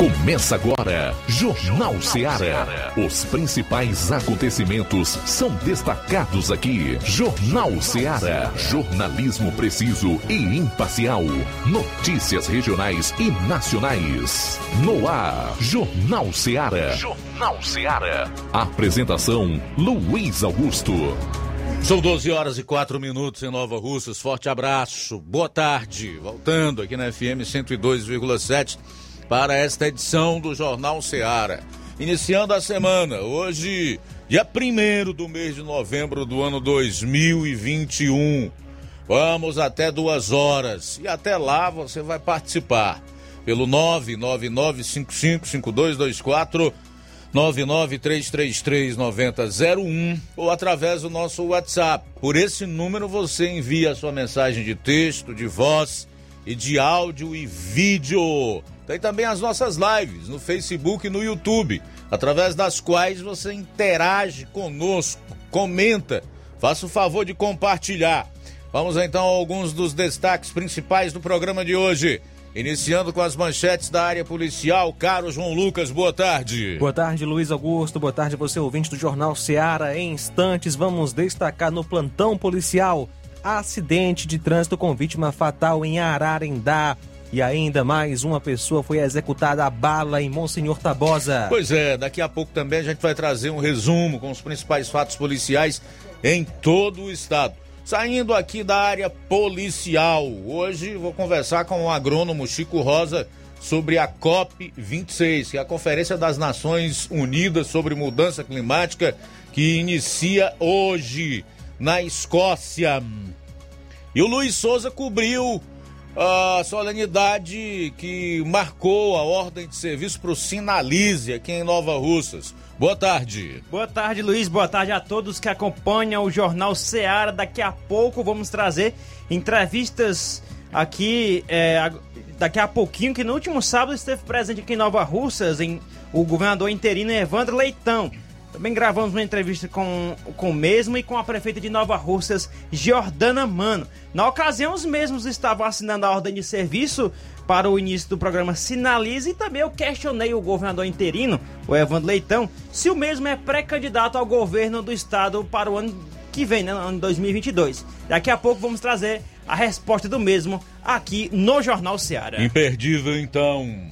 Começa agora, Jornal Seara. Os principais acontecimentos são destacados aqui. Jornal Seara. Jornalismo preciso e imparcial. Notícias regionais e nacionais. No ar, Jornal Seara. Jornal Seara. Apresentação: Luiz Augusto. São 12 horas e 4 minutos em Nova Russas. Forte abraço. Boa tarde. Voltando aqui na FM 102,7 para esta edição do Jornal Seara. Iniciando a semana, hoje, dia 1 do mês de novembro do ano 2021. Vamos até duas horas e até lá você vai participar pelo 999555224 993339001 ou através do nosso WhatsApp. Por esse número você envia a sua mensagem de texto, de voz e de áudio e vídeo. Tem também as nossas lives no Facebook e no YouTube, através das quais você interage conosco, comenta, faça o favor de compartilhar. Vamos então a alguns dos destaques principais do programa de hoje. Iniciando com as manchetes da área policial, caro João Lucas, boa tarde. Boa tarde, Luiz Augusto. Boa tarde, você ouvinte do Jornal Seara. Em instantes, vamos destacar no plantão policial acidente de trânsito com vítima fatal em Ararendá. E ainda mais uma pessoa foi executada a bala em Monsenhor Tabosa. Pois é, daqui a pouco também a gente vai trazer um resumo com os principais fatos policiais em todo o estado. Saindo aqui da área policial, hoje vou conversar com o agrônomo Chico Rosa sobre a COP 26, que é a Conferência das Nações Unidas sobre Mudança Climática, que inicia hoje na Escócia. E o Luiz Souza cobriu a solenidade que marcou a ordem de serviço para o Sinalize aqui em Nova Russas. Boa tarde. Boa tarde, Luiz. Boa tarde a todos que acompanham o Jornal Seara. Daqui a pouco vamos trazer entrevistas aqui, é, daqui a pouquinho, que no último sábado esteve presente aqui em Nova Russas, em, o governador interino Evandro Leitão. Também gravamos uma entrevista com, com o mesmo e com a prefeita de Nova Russas, Jordana Mano. Na ocasião, os mesmos estavam assinando a ordem de serviço para o início do programa Sinalize e também eu questionei o governador interino, o Evandro Leitão, se o mesmo é pré-candidato ao governo do estado para o ano que vem, né, ano 2022. Daqui a pouco vamos trazer a resposta do mesmo aqui no Jornal Seara. Imperdível, então.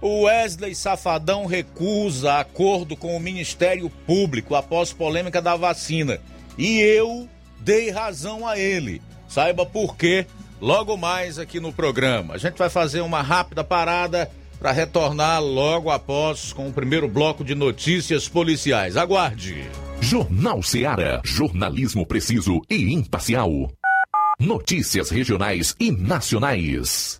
O Wesley Safadão recusa acordo com o Ministério Público após polêmica da vacina. E eu dei razão a ele. Saiba por quê logo mais aqui no programa. A gente vai fazer uma rápida parada para retornar logo após com o primeiro bloco de notícias policiais. Aguarde. Jornal Seara. Jornalismo preciso e imparcial. Notícias regionais e nacionais.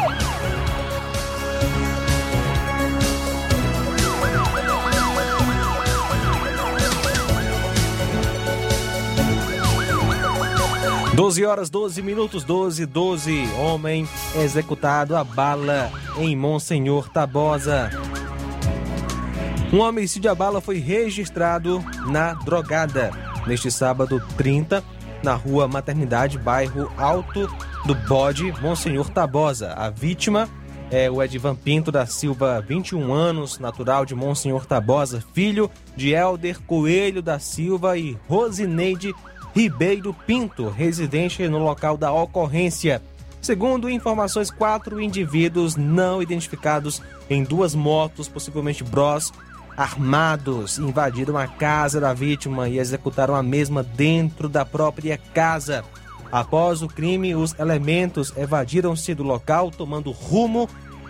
Doze horas, 12 minutos, 12, 12. Homem executado a bala em Monsenhor Tabosa. Um homicídio a bala foi registrado na Drogada neste sábado 30, na rua Maternidade, bairro Alto do Bode, Monsenhor Tabosa. A vítima é o Edvan Pinto da Silva, 21 anos, natural de Monsenhor Tabosa, filho de Helder Coelho da Silva e Rosineide Ribeiro Pinto, residente no local da ocorrência. Segundo informações, quatro indivíduos não identificados em duas motos, possivelmente Bros, armados, invadiram a casa da vítima e executaram a mesma dentro da própria casa. Após o crime, os elementos evadiram-se do local, tomando rumo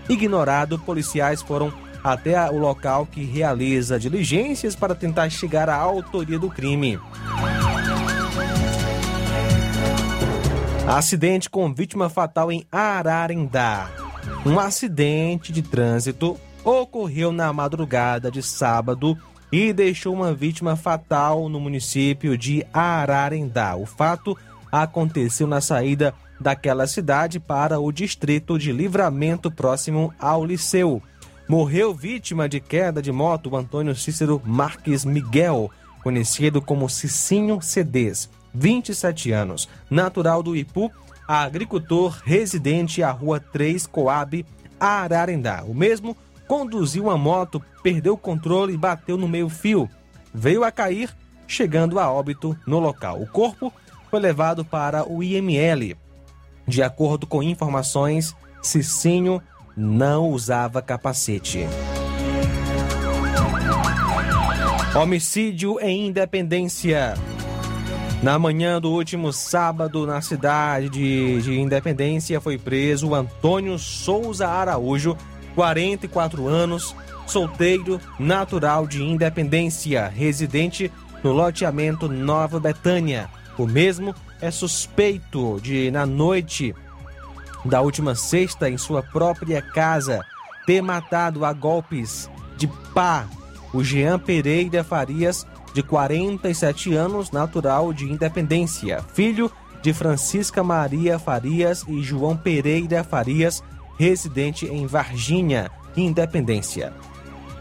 ignorado. Policiais foram até o local que realiza diligências para tentar chegar à autoria do crime. Acidente com vítima fatal em Ararendá. Um acidente de trânsito ocorreu na madrugada de sábado e deixou uma vítima fatal no município de Ararendá. O fato aconteceu na saída daquela cidade para o distrito de Livramento próximo ao Liceu. Morreu vítima de queda de moto o Antônio Cícero Marques Miguel, conhecido como Cicinho Cedês. 27 anos, natural do Ipu, agricultor residente à Rua 3 Coab, Ararendá. O mesmo conduziu uma moto, perdeu o controle e bateu no meio-fio. Veio a cair, chegando a óbito no local. O corpo foi levado para o IML. De acordo com informações, Cicinho não usava capacete. Homicídio em Independência. Na manhã do último sábado, na cidade de, de Independência, foi preso Antônio Souza Araújo, 44 anos, solteiro, natural de Independência, residente no loteamento Nova Betânia. O mesmo é suspeito de, na noite da última sexta, em sua própria casa, ter matado a golpes de pá o Jean Pereira Farias, de 47 anos, natural de Independência, filho de Francisca Maria Farias e João Pereira Farias, residente em Varginha, Independência.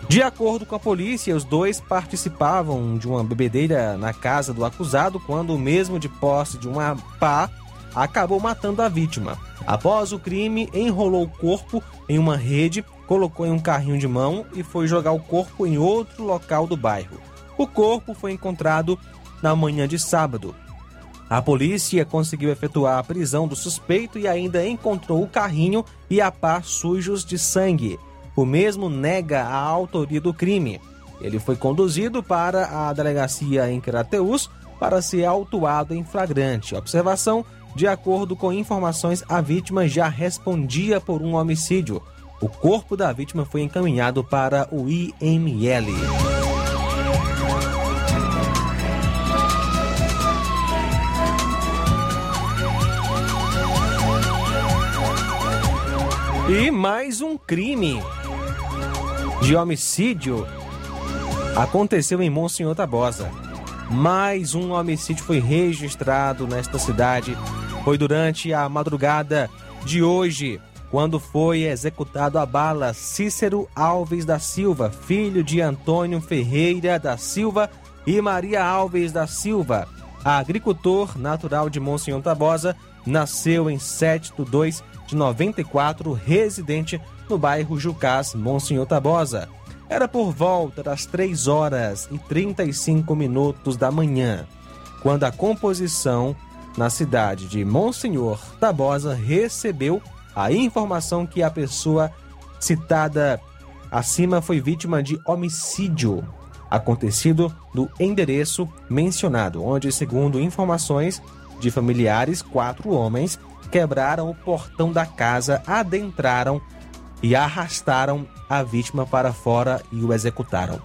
De acordo com a polícia, os dois participavam de uma bebedeira na casa do acusado quando o mesmo de posse de uma pá acabou matando a vítima. Após o crime, enrolou o corpo em uma rede, colocou em um carrinho de mão e foi jogar o corpo em outro local do bairro. O corpo foi encontrado na manhã de sábado. A polícia conseguiu efetuar a prisão do suspeito e ainda encontrou o carrinho e a pá sujos de sangue. O mesmo nega a autoria do crime. Ele foi conduzido para a delegacia em Crateus para ser autuado em flagrante. Observação: de acordo com informações, a vítima já respondia por um homicídio. O corpo da vítima foi encaminhado para o IML. E mais um crime de homicídio aconteceu em Monsenhor Tabosa. Mais um homicídio foi registrado nesta cidade. Foi durante a madrugada de hoje, quando foi executado a bala Cícero Alves da Silva, filho de Antônio Ferreira da Silva e Maria Alves da Silva. Agricultor natural de Monsenhor Tabosa, nasceu em 7 de 2 de 94, residente no bairro Jucás, Monsenhor Tabosa. Era por volta das 3 horas e 35 minutos da manhã, quando a composição na cidade de Monsenhor Tabosa recebeu a informação que a pessoa citada acima foi vítima de homicídio acontecido no endereço mencionado, onde, segundo informações de familiares, quatro homens quebraram o portão da casa, adentraram e arrastaram a vítima para fora e o executaram.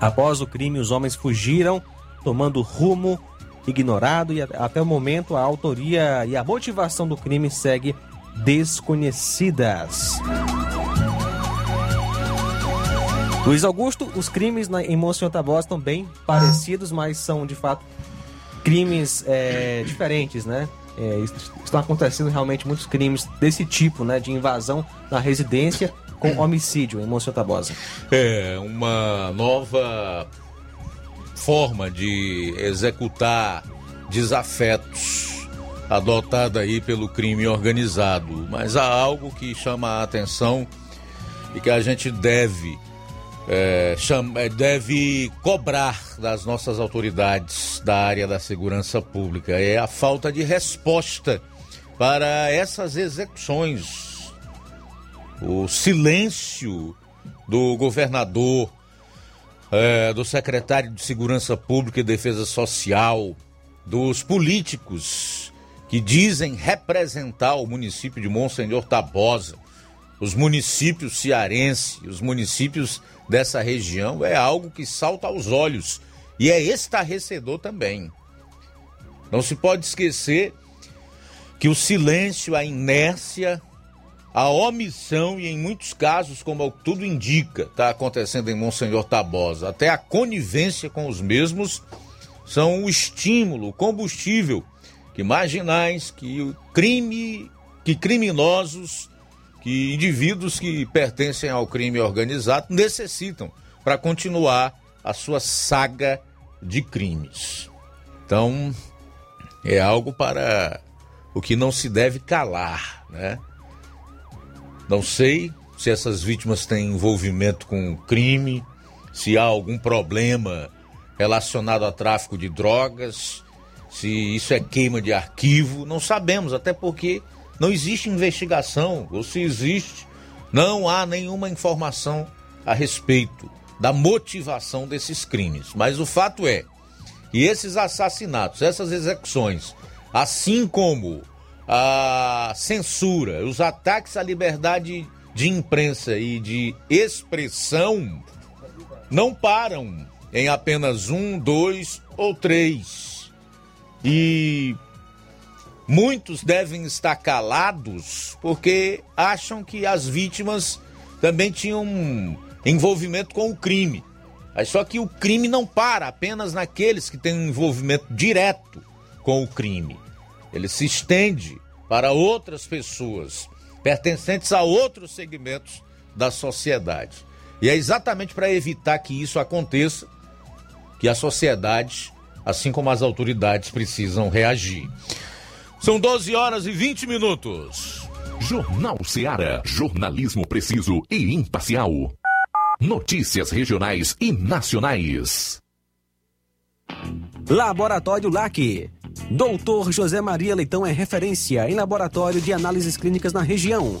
Após o crime, os homens fugiram, tomando rumo ignorado e até o momento a autoria e a motivação do crime segue desconhecidas. Luiz Augusto, os crimes em Monsenhor Tabosa estão bem parecidos, mas são de fato crimes é, diferentes, né? É, estão acontecendo realmente muitos crimes desse tipo, né? De invasão na residência com homicídio em Monsenhor Tabosa. É, uma nova forma de executar desafetos adotada aí pelo crime organizado. Mas há algo que chama a atenção e que a gente deve é, chama, é, deve cobrar das nossas autoridades da área da segurança pública é a falta de resposta para essas execuções. O silêncio do governador, é, do secretário de Segurança Pública e Defesa Social, dos políticos que dizem representar o município de Monsenhor Tabosa, os municípios cearenses, os municípios dessa região é algo que salta aos olhos e é estarrecedor também. Não se pode esquecer que o silêncio, a inércia, a omissão e em muitos casos, como tudo indica, está acontecendo em Monsenhor Tabosa, até a conivência com os mesmos são o estímulo, o combustível que marginais, que crime, que criminosos que indivíduos que pertencem ao crime organizado necessitam para continuar a sua saga de crimes. Então, é algo para o que não se deve calar, né? Não sei se essas vítimas têm envolvimento com crime, se há algum problema relacionado a tráfico de drogas, se isso é queima de arquivo, não sabemos, até porque não existe investigação, ou se existe, não há nenhuma informação a respeito da motivação desses crimes. Mas o fato é que esses assassinatos, essas execuções, assim como a censura, os ataques à liberdade de imprensa e de expressão, não param em apenas um, dois ou três. E muitos devem estar calados porque acham que as vítimas também tinham envolvimento com o crime. Mas só que o crime não para apenas naqueles que têm um envolvimento direto com o crime. Ele se estende para outras pessoas pertencentes a outros segmentos da sociedade. E é exatamente para evitar que isso aconteça que a sociedade, assim como as autoridades, precisam reagir. São 12 horas e 20 minutos. Jornal Seara. Jornalismo preciso e imparcial. Notícias regionais e nacionais. Laboratório LAC. Doutor José Maria Leitão é referência em laboratório de análises clínicas na região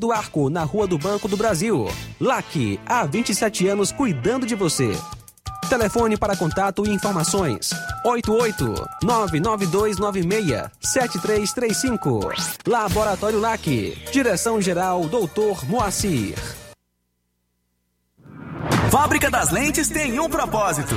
do Arco, na Rua do Banco do Brasil. LAC, há 27 anos cuidando de você. Telefone para contato e informações: 88-99296-7335. Laboratório LAC. Direção-Geral Dr. Moacir. Fábrica das Lentes tem um propósito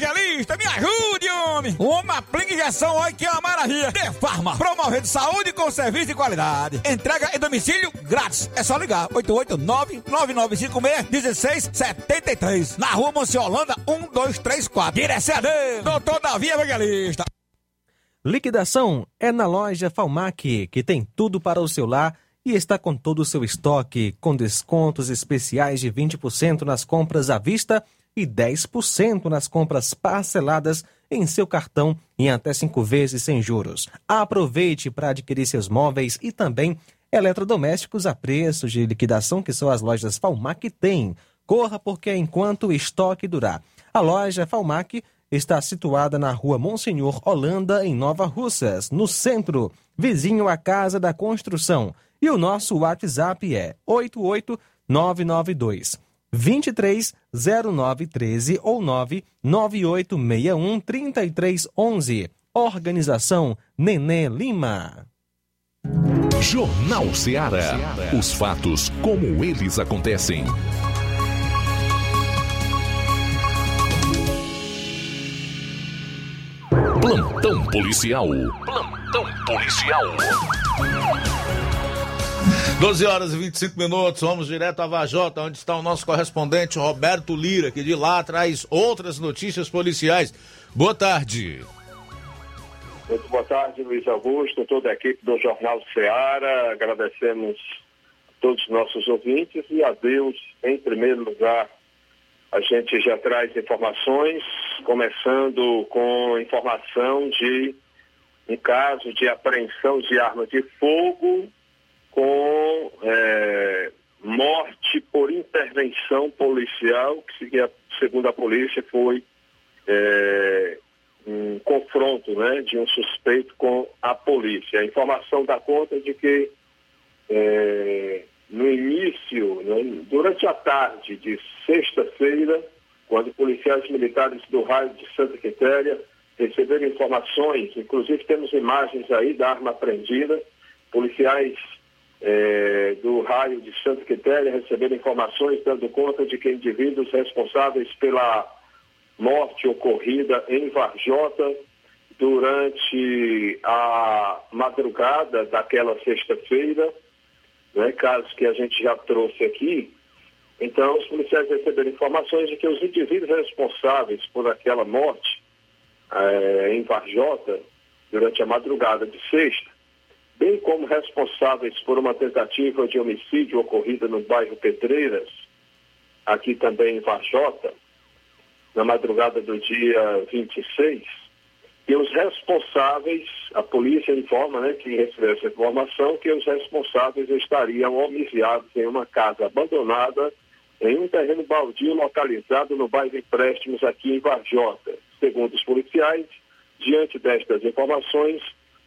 Evangelista, me ajude, homem. Uma aplica injeção, olha que é uma maravilha. De Farma, promovendo saúde com serviço de qualidade. Entrega em domicílio grátis. É só ligar, 889-9956-1673. Na rua Monsiolanda, 1234. Direção a Deus, doutor Davi Evangelista. Liquidação é na loja Falmac, que tem tudo para o seu lar e está com todo o seu estoque, com descontos especiais de 20% nas compras à vista e 10% nas compras parceladas em seu cartão em até cinco vezes sem juros. Aproveite para adquirir seus móveis e também eletrodomésticos a preços de liquidação que só as lojas Falmac têm. Corra porque enquanto o estoque durar. A loja Falmac está situada na rua Monsenhor Holanda, em Nova Russas, no centro, vizinho à Casa da Construção. E o nosso WhatsApp é 88992 230913 ou 99861 3311. Organização Nenê Lima. Jornal Ceará. Os fatos como eles acontecem. Plantão policial. Plantão policial. 12 horas e 25 minutos, vamos direto a Vajota, onde está o nosso correspondente Roberto Lira, que de lá traz outras notícias policiais. Boa tarde. Muito boa tarde, Luiz Augusto, toda a equipe do Jornal Ceará. Agradecemos a todos os nossos ouvintes e a Deus, em primeiro lugar. A gente já traz informações, começando com informação de um caso de apreensão de arma de fogo com é, morte por intervenção policial, que segundo a polícia foi é, um confronto né, de um suspeito com a polícia. A informação dá conta de que é, no início, né, durante a tarde de sexta-feira, quando policiais militares do raio de Santa Quitéria receberam informações, inclusive temos imagens aí da arma apreendida, policiais é, do raio de Santa Quitéria receberam informações dando conta de que indivíduos responsáveis pela morte ocorrida em Varjota durante a madrugada daquela sexta-feira, né, caso que a gente já trouxe aqui. Então, os policiais receberam informações de que os indivíduos responsáveis por aquela morte é, em Varjota, durante a madrugada de sexta, bem como responsáveis por uma tentativa de homicídio ocorrida no bairro Pedreiras, aqui também em Varjota, na madrugada do dia 26, e os responsáveis, a polícia informa, né, que recebeu essa informação, que os responsáveis estariam homicidados em uma casa abandonada em um terreno baldio localizado no bairro Empréstimos aqui em Varjota. Segundo os policiais, diante destas informações,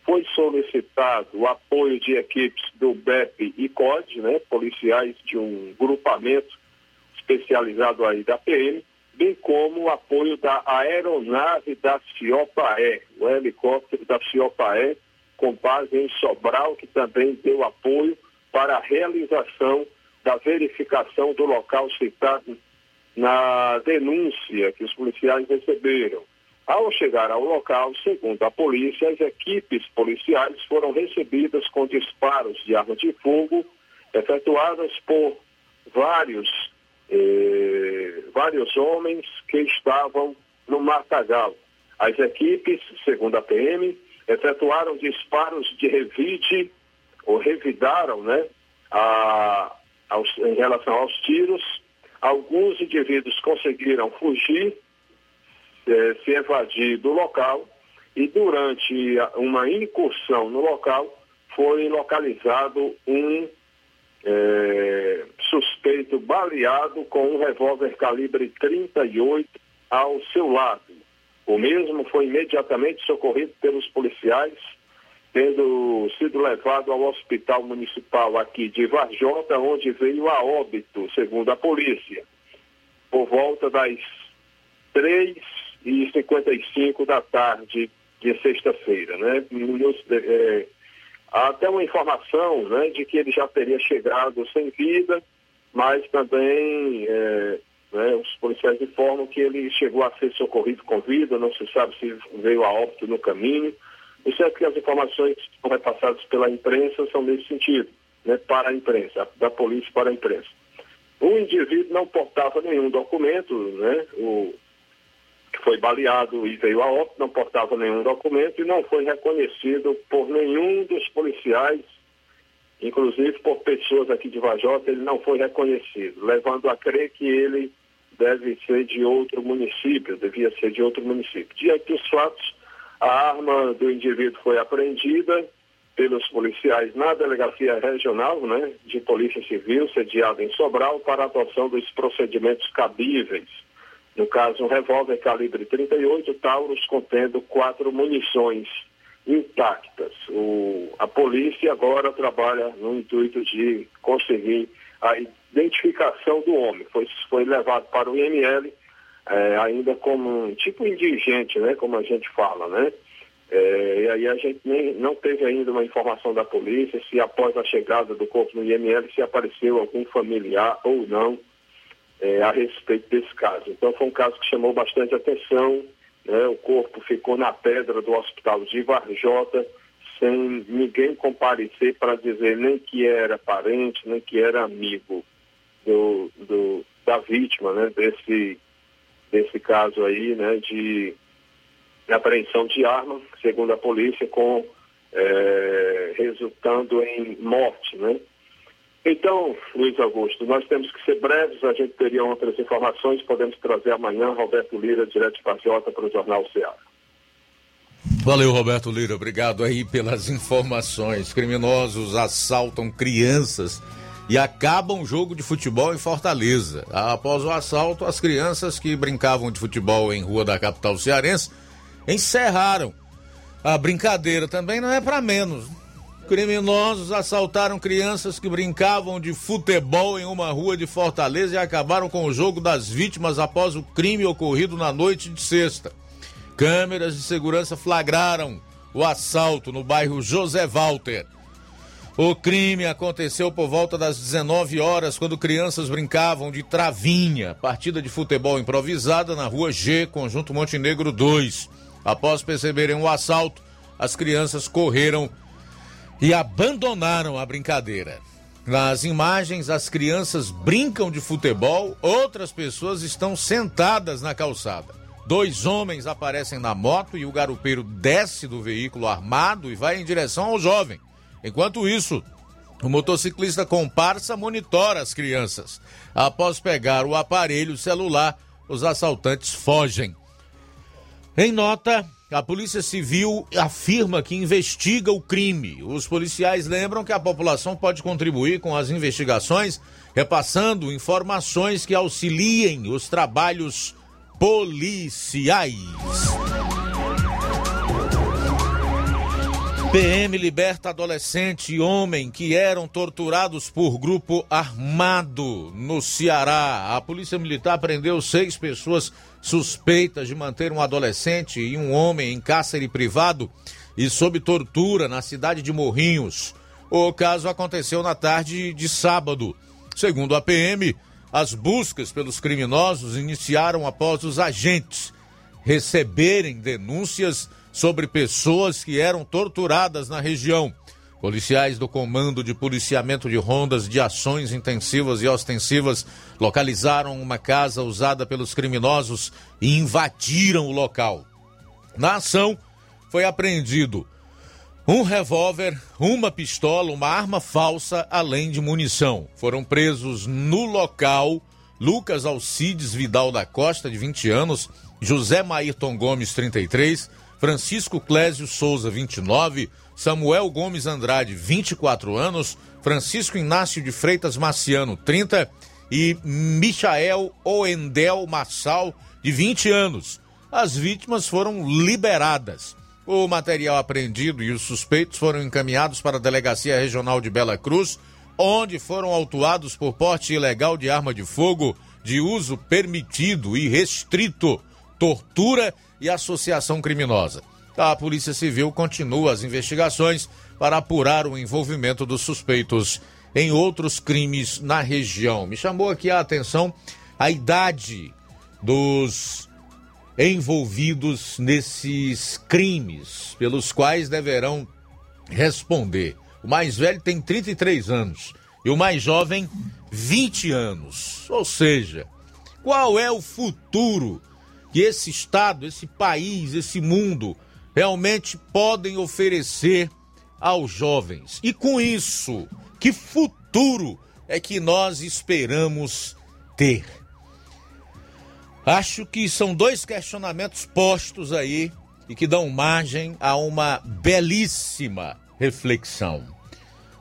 foi solicitado o apoio de equipes do BEP e COD, né, policiais de um grupamento especializado aí da PM, bem como o apoio da aeronave da CIOPAE, o helicóptero da CIOPAE, com base em Sobral, que também deu apoio para a realização da verificação do local citado na denúncia que os policiais receberam. Ao chegar ao local, segundo a polícia, as equipes policiais foram recebidas com disparos de arma de fogo efetuadas por vários eh, vários homens que estavam no matagal. As equipes, segundo a PM, efetuaram disparos de revide, ou revidaram, né, a, aos, em relação aos tiros. Alguns indivíduos conseguiram fugir, eh, se evadir do local, e durante uma incursão no local foi localizado um é, suspeito baleado com um revólver calibre 38 ao seu lado. O mesmo foi imediatamente socorrido pelos policiais, tendo sido levado ao hospital municipal aqui de Varjota, onde veio a óbito, segundo a polícia, por volta das 3h55 da tarde de sexta-feira. Né? Nos, é, há até uma informação né, de que ele já teria chegado sem vida, mas também é, né, os policiais informam que ele chegou a ser socorrido com vida, não se sabe se veio a óbito no caminho. O certo é que as informações que são repassadas pela imprensa são nesse sentido, né, para a imprensa, da polícia para a imprensa. O indivíduo não portava nenhum documento, né, o, foi baleado e veio a óbito, não portava nenhum documento e não foi reconhecido por nenhum dos policiais, inclusive por pessoas aqui de Vajota, ele não foi reconhecido, levando a crer que ele deve ser de outro município, devia ser de outro município. Diante dos fatos, a arma do indivíduo foi apreendida pelos policiais na delegacia regional né, de Polícia Civil, sediada em Sobral, para a adoção dos procedimentos cabíveis no caso, um revólver calibre 38 Taurus contendo quatro munições intactas. O, a polícia agora trabalha no intuito de conseguir a identificação do homem. Foi, foi levado para o IML é, ainda como um tipo indigente, né, como a gente fala, né? É, e aí a gente nem, não teve ainda uma informação da polícia se após a chegada do corpo no IML se apareceu algum familiar ou não é, a respeito desse caso. Então foi um caso que chamou bastante atenção. Né? O corpo ficou na pedra do hospital de Varjota, sem ninguém comparecer para dizer nem que era parente, nem que era amigo do, do, da vítima, né? desse, desse caso aí, né? de apreensão de arma, segundo a polícia, com é, resultando em morte, né? Então, Luiz Augusto, nós temos que ser breves, a gente teria outras informações, podemos trazer amanhã Roberto Lira, direto de Patriota, para o Jornal Ceará. Valeu, Roberto Lira, obrigado aí pelas informações. Criminosos assaltam crianças e acabam o jogo de futebol em Fortaleza. Após o assalto, as crianças que brincavam de futebol em rua da capital cearense encerraram a brincadeira. Também não é para menos. Criminosos assaltaram crianças que brincavam de futebol em uma rua de Fortaleza e acabaram com o jogo das vítimas após o crime ocorrido na noite de sexta. Câmeras de segurança flagraram o assalto no bairro José Walter. O crime aconteceu por volta das 19 horas, quando crianças brincavam de travinha, partida de futebol improvisada na rua G, Conjunto Montenegro 2. Após perceberem o assalto, as crianças correram e abandonaram a brincadeira. Nas imagens, as crianças brincam de futebol, outras pessoas estão sentadas na calçada. Dois homens aparecem na moto e o garupeiro desce do veículo armado e vai em direção ao jovem. Enquanto isso, o motociclista comparsa monitora as crianças. Após pegar o aparelho celular, os assaltantes fogem. Em nota, a Polícia Civil afirma que investiga o crime. Os policiais lembram que a população pode contribuir com as investigações, repassando informações que auxiliem os trabalhos policiais. PM liberta adolescente e homem que eram torturados por grupo armado no Ceará. A Polícia Militar prendeu seis pessoas suspeitas de manter um adolescente e um homem em cárcere privado e sob tortura na cidade de Morrinhos. O caso aconteceu na tarde de sábado. Segundo a PM, as buscas pelos criminosos iniciaram após os agentes receberem denúncias sobre pessoas que eram torturadas na região. Policiais do Comando de Policiamento de Rondas de Ações Intensivas e Ostensivas localizaram uma casa usada pelos criminosos e invadiram o local. Na ação, foi apreendido um revólver, uma pistola, uma arma falsa, além de munição. Foram presos no local Lucas Alcides Vidal da Costa, de 20 anos, José Maírton Gomes, 33, Francisco Clésio Souza, 29, Samuel Gomes Andrade, 24 anos, Francisco Inácio de Freitas Marciano, 30 e Michael Oendel Massal, de 20 anos. as vítimas foram liberadas. O material apreendido e os suspeitos foram encaminhados para a Delegacia Regional de Bela Cruz, onde foram autuados por porte ilegal de arma de fogo de uso permitido e restrito, tortura e associação criminosa. A Polícia Civil continua as investigações para apurar o envolvimento dos suspeitos em outros crimes na região. Me chamou aqui a atenção a idade dos envolvidos nesses crimes pelos quais deverão responder. O mais velho tem 33 anos e o mais jovem 20 anos. Ou seja, qual é o futuro que esse estado, esse país, esse mundo realmente podem oferecer aos jovens? E com isso, que futuro é que nós esperamos ter? Acho que são dois questionamentos postos aí e que dão margem a uma belíssima reflexão.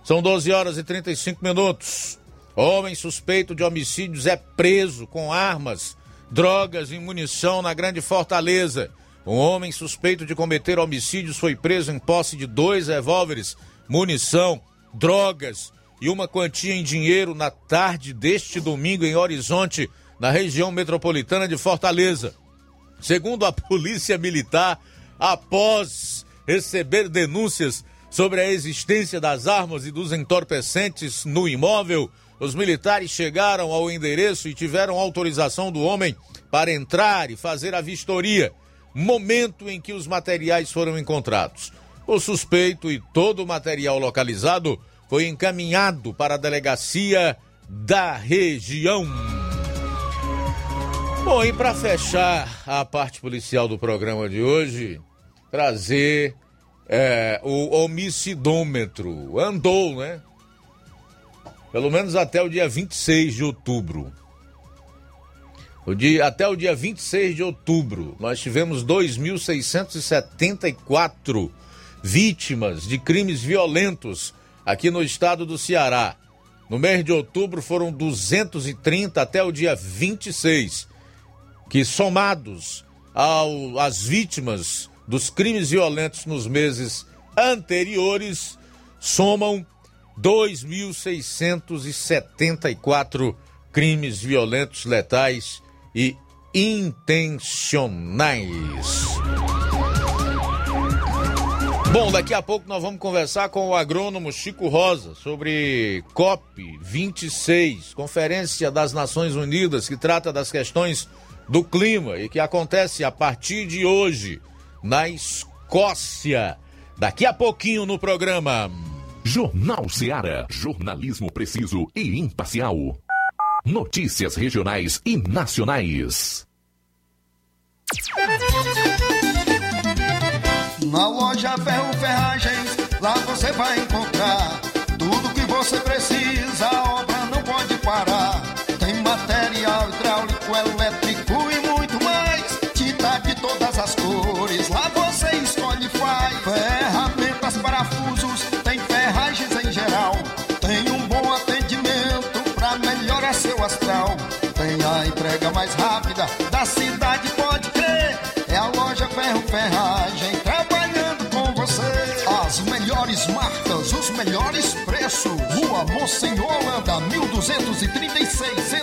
São 12 horas e 35 minutos. Homem suspeito de homicídios é preso com armas, drogas e munição na Grande Fortaleza. Um homem suspeito de cometer homicídios foi preso em posse de dois revólveres, munição, drogas e uma quantia em dinheiro na tarde deste domingo em Horizonte, na região metropolitana de Fortaleza. Segundo a Polícia Militar, após receber denúncias sobre a existência das armas e dos entorpecentes no imóvel, os militares chegaram ao endereço e tiveram autorização do homem para entrar e fazer a vistoria, momento em que os materiais foram encontrados. O suspeito e todo o material localizado foi encaminhado para a delegacia da região. Bom, e para fechar a parte policial do programa de hoje, trazer é, o homicidômetro. Andou, né? Pelo menos até o dia 26 de outubro. O dia, até o dia 26 de outubro, nós tivemos 2.674 vítimas de crimes violentos aqui no estado do Ceará. No mês de outubro foram 230 até o dia 26 que somados ao, às vítimas dos crimes violentos nos meses anteriores, somam 2.674 crimes violentos, letais e intencionais. Bom, daqui a pouco nós vamos conversar com o agrônomo Chico Rosa sobre COP 26, Conferência das Nações Unidas, que trata das questões do clima e que acontece a partir de hoje na Escócia. Daqui a pouquinho no programa. Jornal Seara. Jornalismo preciso e imparcial. Notícias regionais e nacionais. Na loja Ferro Ferragens, lá você vai encontrar tudo que você precisa, 1236,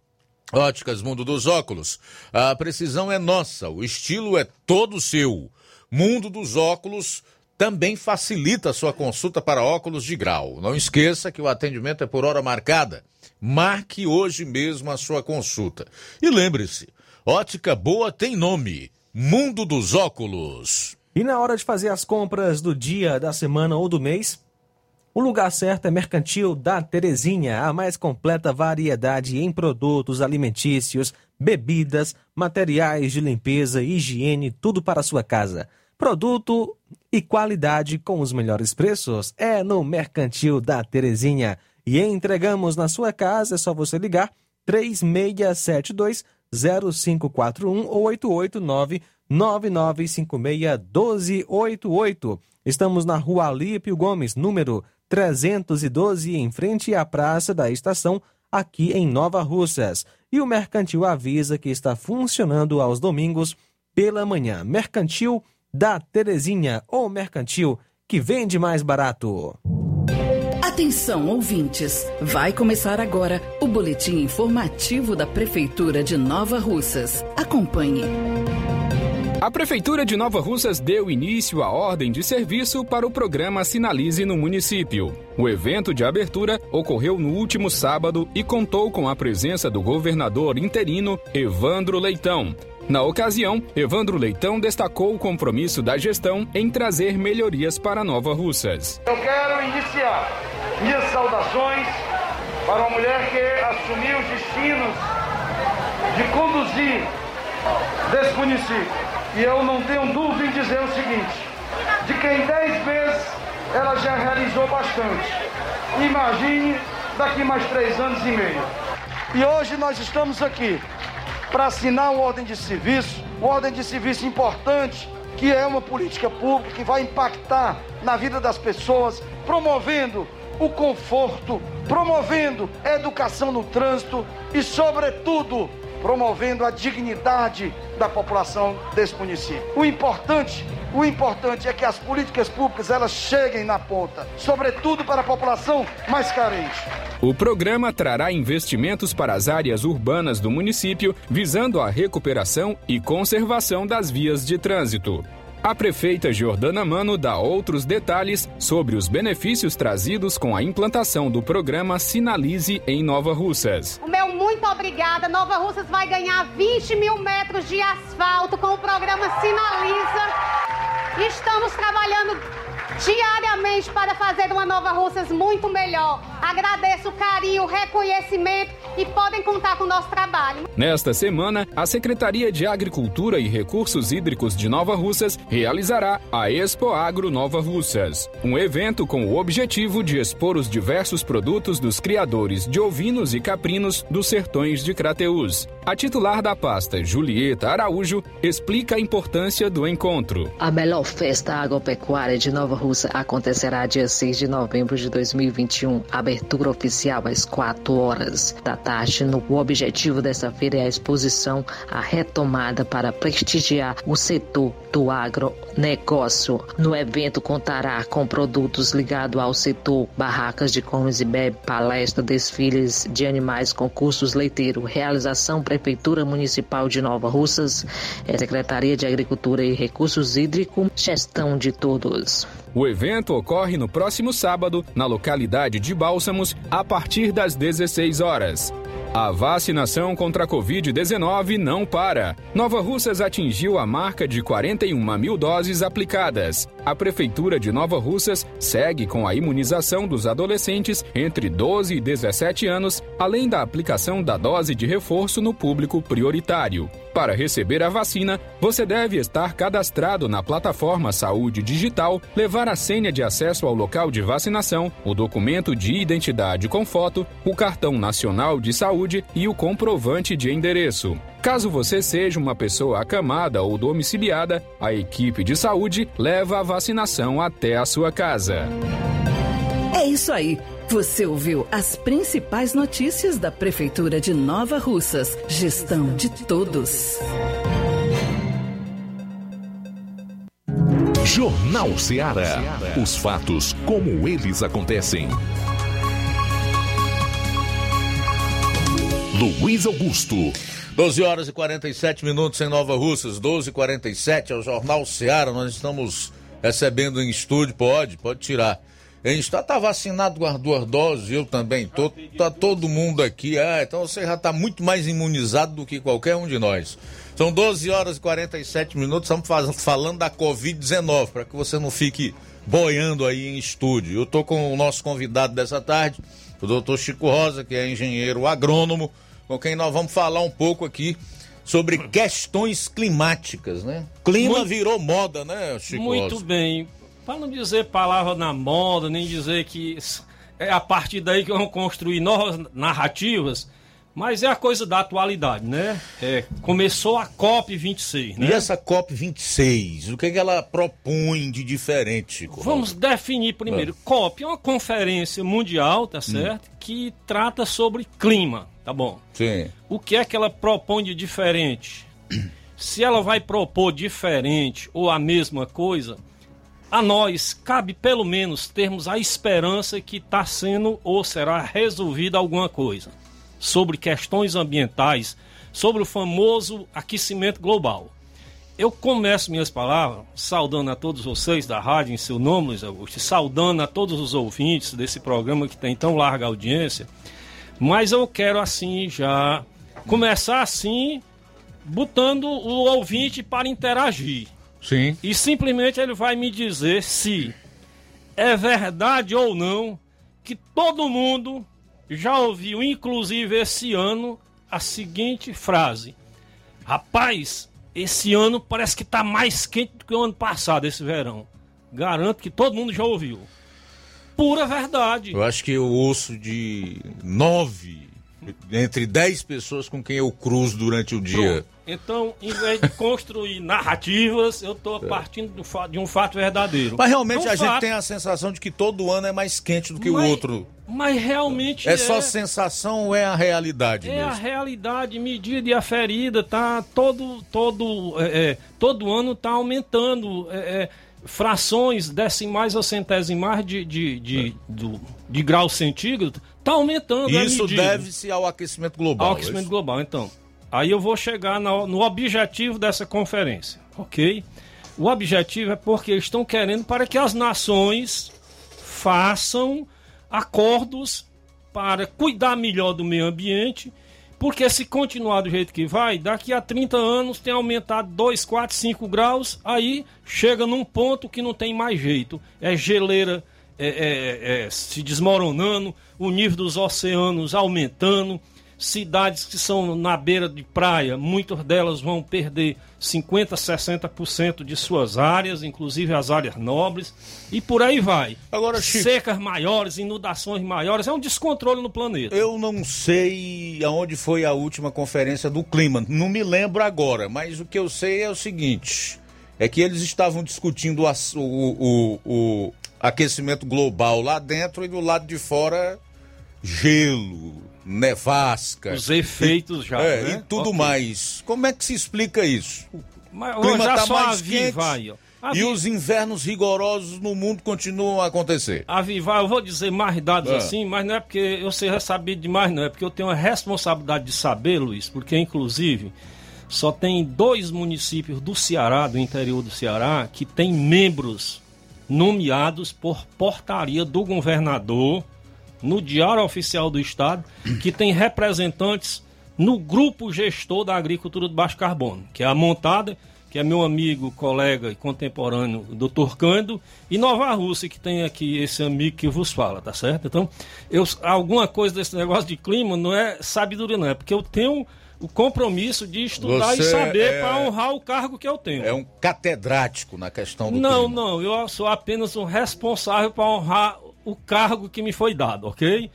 Óticas Mundo dos Óculos. A precisão é nossa, o estilo é todo seu. Mundo dos Óculos também facilita a sua consulta para óculos de grau. Não esqueça que o atendimento é por hora marcada. Marque hoje mesmo a sua consulta. E lembre-se, ótica boa tem nome. Mundo dos Óculos. E na hora de fazer as compras do dia, da semana ou do mês, o lugar certo é Mercantil da Terezinha, a mais completa variedade em produtos alimentícios, bebidas, materiais de limpeza, higiene, tudo para a sua casa. Produto e qualidade com os melhores preços é no Mercantil da Terezinha. E entregamos na sua casa, é só você ligar 3672 0541 ou 889 9956 1288. Estamos na rua Alípio Gomes, número 312, em frente à Praça da Estação, aqui em Nova Russas. E o Mercantil avisa que está funcionando aos domingos pela manhã. Mercantil da Terezinha, ou Mercantil que vende mais barato. Atenção, ouvintes! Vai começar agora o boletim informativo da Prefeitura de Nova Russas. Acompanhe. A Prefeitura de Nova Russas deu início à ordem de serviço para o programa Sinalize no município. O evento de abertura ocorreu no último sábado e contou com a presença do governador interino Evandro Leitão. Na ocasião, Evandro Leitão destacou o compromisso da gestão em trazer melhorias para Nova Russas. Eu quero iniciar minhas saudações para uma mulher que assumiu os destinos de conduzir desse município. E eu não tenho dúvida em dizer o seguinte: de que em 10 meses ela já realizou bastante. Imagine daqui mais três anos e meio. E hoje nós estamos aqui para assinar uma ordem de serviço, uma ordem de serviço importante, que é uma política pública que vai impactar na vida das pessoas, promovendo o conforto, promovendo a educação no trânsito e, sobretudo, promovendo a dignidade da população desse município. O importante, o importante é que as políticas públicas elas cheguem na ponta, sobretudo para a população mais carente. O programa trará investimentos para as áreas urbanas do município, visando a recuperação e conservação das vias de trânsito. A prefeita Jordana Mano dá outros detalhes sobre os benefícios trazidos com a implantação do programa Sinalize em Nova Russas. O meu muito obrigada. Nova Russas vai ganhar 20 mil metros de asfalto com o programa Sinaliza. Estamos trabalhando diariamente para fazer uma Nova Russas muito melhor. Agradeço o carinho, o reconhecimento e podem contar com o nosso trabalho. Nesta semana, a Secretaria de Agricultura e Recursos Hídricos de Nova Russas realizará a Expo Agro Nova Russas, um evento com o objetivo de expor os diversos produtos dos criadores de ovinos e caprinos dos sertões de Crateús. A titular da pasta, Julieta Araújo, explica a importância do encontro. A melhor festa agropecuária de Nova Acontecerá dia 6 de novembro de 2021. Abertura oficial às 4 horas da tarde. No, o objetivo dessa feira é a exposição, a retomada para prestigiar o setor do agronegócio. No evento contará com produtos ligados ao setor, barracas de comes e bebe, palestra, desfiles de animais, concursos leiteiro, realização Prefeitura Municipal de Nova Russas, Secretaria de Agricultura e Recursos Hídricos, gestão de todos. O evento ocorre no próximo sábado, na localidade de Bálsamos, a partir das 16 horas. A vacinação contra a Covid-19 não para. Nova Russas atingiu a marca de 41 mil doses aplicadas. A Prefeitura de Nova Russas segue com a imunização dos adolescentes entre 12 e 17 anos, além da aplicação da dose de reforço no público prioritário. Para receber a vacina, você deve estar cadastrado na plataforma Saúde Digital, levar a senha de acesso ao local de vacinação, o documento de identidade com foto, o cartão nacional de saúde e o comprovante de endereço. Caso você seja uma pessoa acamada ou domiciliada, a equipe de saúde leva a vacinação até a sua casa. É isso aí. Você ouviu as principais notícias da Prefeitura de Nova Russas. Gestão de todos. Jornal Ceará. Os fatos como eles acontecem. Luiz Augusto. 12 horas e 47 minutos em Nova Russas, 12 e 47 é o Jornal Ceará. Nós estamos recebendo em estúdio, pode, pode tirar. Gente está tá vacinado com as doses, eu também tô, tá todo mundo aqui. Ah, então você já está muito mais imunizado do que qualquer um de nós. São 12 horas e 47 minutos, estamos faz, falando da Covid-19, para que você não fique boiando aí em estúdio. Eu tô com o nosso convidado dessa tarde, o doutor Chico Rosa, que é engenheiro agrônomo, com quem nós vamos falar um pouco aqui sobre questões climáticas, né? Clima Muito- virou moda, né, Chico Muito bem. Para não dizer palavra na moda, nem dizer que é a partir daí que vão construir novas narrativas, mas é a coisa da atualidade, né? É, começou a COP26, né? E essa COP26, o que, é que ela propõe de diferente, Chico? Vamos definir primeiro. COP é uma conferência mundial, tá certo? Que trata sobre clima, tá bom? Sim. O que é que ela propõe de diferente? Se ela vai propor diferente ou a mesma coisa, a nós cabe pelo menos termos a esperança que está sendo ou será resolvida alguma coisa sobre questões ambientais, sobre o famoso aquecimento global. Eu começo minhas palavras saudando a todos vocês da rádio em seu nome, Luiz Augusto, saudando a todos os ouvintes desse programa que tem tão larga audiência. Mas eu quero assim já começar assim, botando o ouvinte para interagir. Sim. E simplesmente ele vai me dizer se é verdade ou não que todo mundo já ouviu, inclusive esse ano, a seguinte frase: Rapaz, esse ano parece que tá mais quente do que o ano passado, esse verão. Garanto que todo mundo já ouviu. Pura verdade. Eu acho que eu ouço de nove, entre dez pessoas com quem eu cruzo durante o dia. Então, em vez de construir narrativas, eu tô partindo do fa- de um fato verdadeiro. Mas realmente É um a gente fato, tem a sensação de que todo ano é mais quente do que Mas- o outro. Mas realmente É só sensação ou é a realidade É a mesmo? realidade, medida e aferida, tá todo, todo, é, é, todo ano tá aumentando. é, é, frações decimais ou centesimais de, de, de, do, de grau centígrado, tá aumentando. a Isso deve-se ao aquecimento global. Ao aquecimento global, então. Aí eu vou chegar no, no objetivo dessa conferência, ok? O objetivo é porque eles estão querendo para que as nações façam acordos para cuidar melhor do meio ambiente, porque se continuar do jeito que vai, daqui a 30 anos tem aumentado 2, 4, 5 graus, aí chega num ponto que não tem mais jeito. É geleira é, é, é, se desmoronando, o nível dos oceanos aumentando, cidades que são na beira de praia, muitas delas vão perder 50%, 60% de suas áreas, inclusive as áreas nobres, e por aí vai. Agora, Chico- Secas maiores, inundações maiores, é um descontrole no planeta. Eu não sei aonde foi a última conferência do clima, não me lembro agora, mas o que eu sei é o seguinte: é que eles estavam discutindo o, o- o aquecimento global lá dentro e do lado de fora gelo, nevasca. Os efeitos já, É, né? e tudo Ok. mais. Como é que se explica isso? Mas O clima tá só mais a quente. A e os invernos rigorosos no mundo continuam a acontecer. Avivar, eu vou dizer mais dados Ah. assim, mas não é porque eu seja sabido demais, não. É porque eu tenho a responsabilidade de saber, Luiz, porque inclusive só tem dois municípios do Ceará, do interior do Ceará, que tem membros nomeados por portaria do governador no Diário Oficial do Estado, que tem representantes no grupo gestor da agricultura de baixo carbono, que é a montada, que é meu amigo, colega e contemporâneo, Dr. Cândido, e Nova Rússia, que tem aqui esse amigo que vos fala, tá certo? Então, eu, alguma coisa desse negócio de clima não é sabedoria, não, é porque eu tenho o compromisso de estudar e Você saber é- para honrar o cargo que eu tenho. É um catedrático na questão do Não, clima. não, eu sou apenas um responsável para honrar o cargo que me foi dado, ok?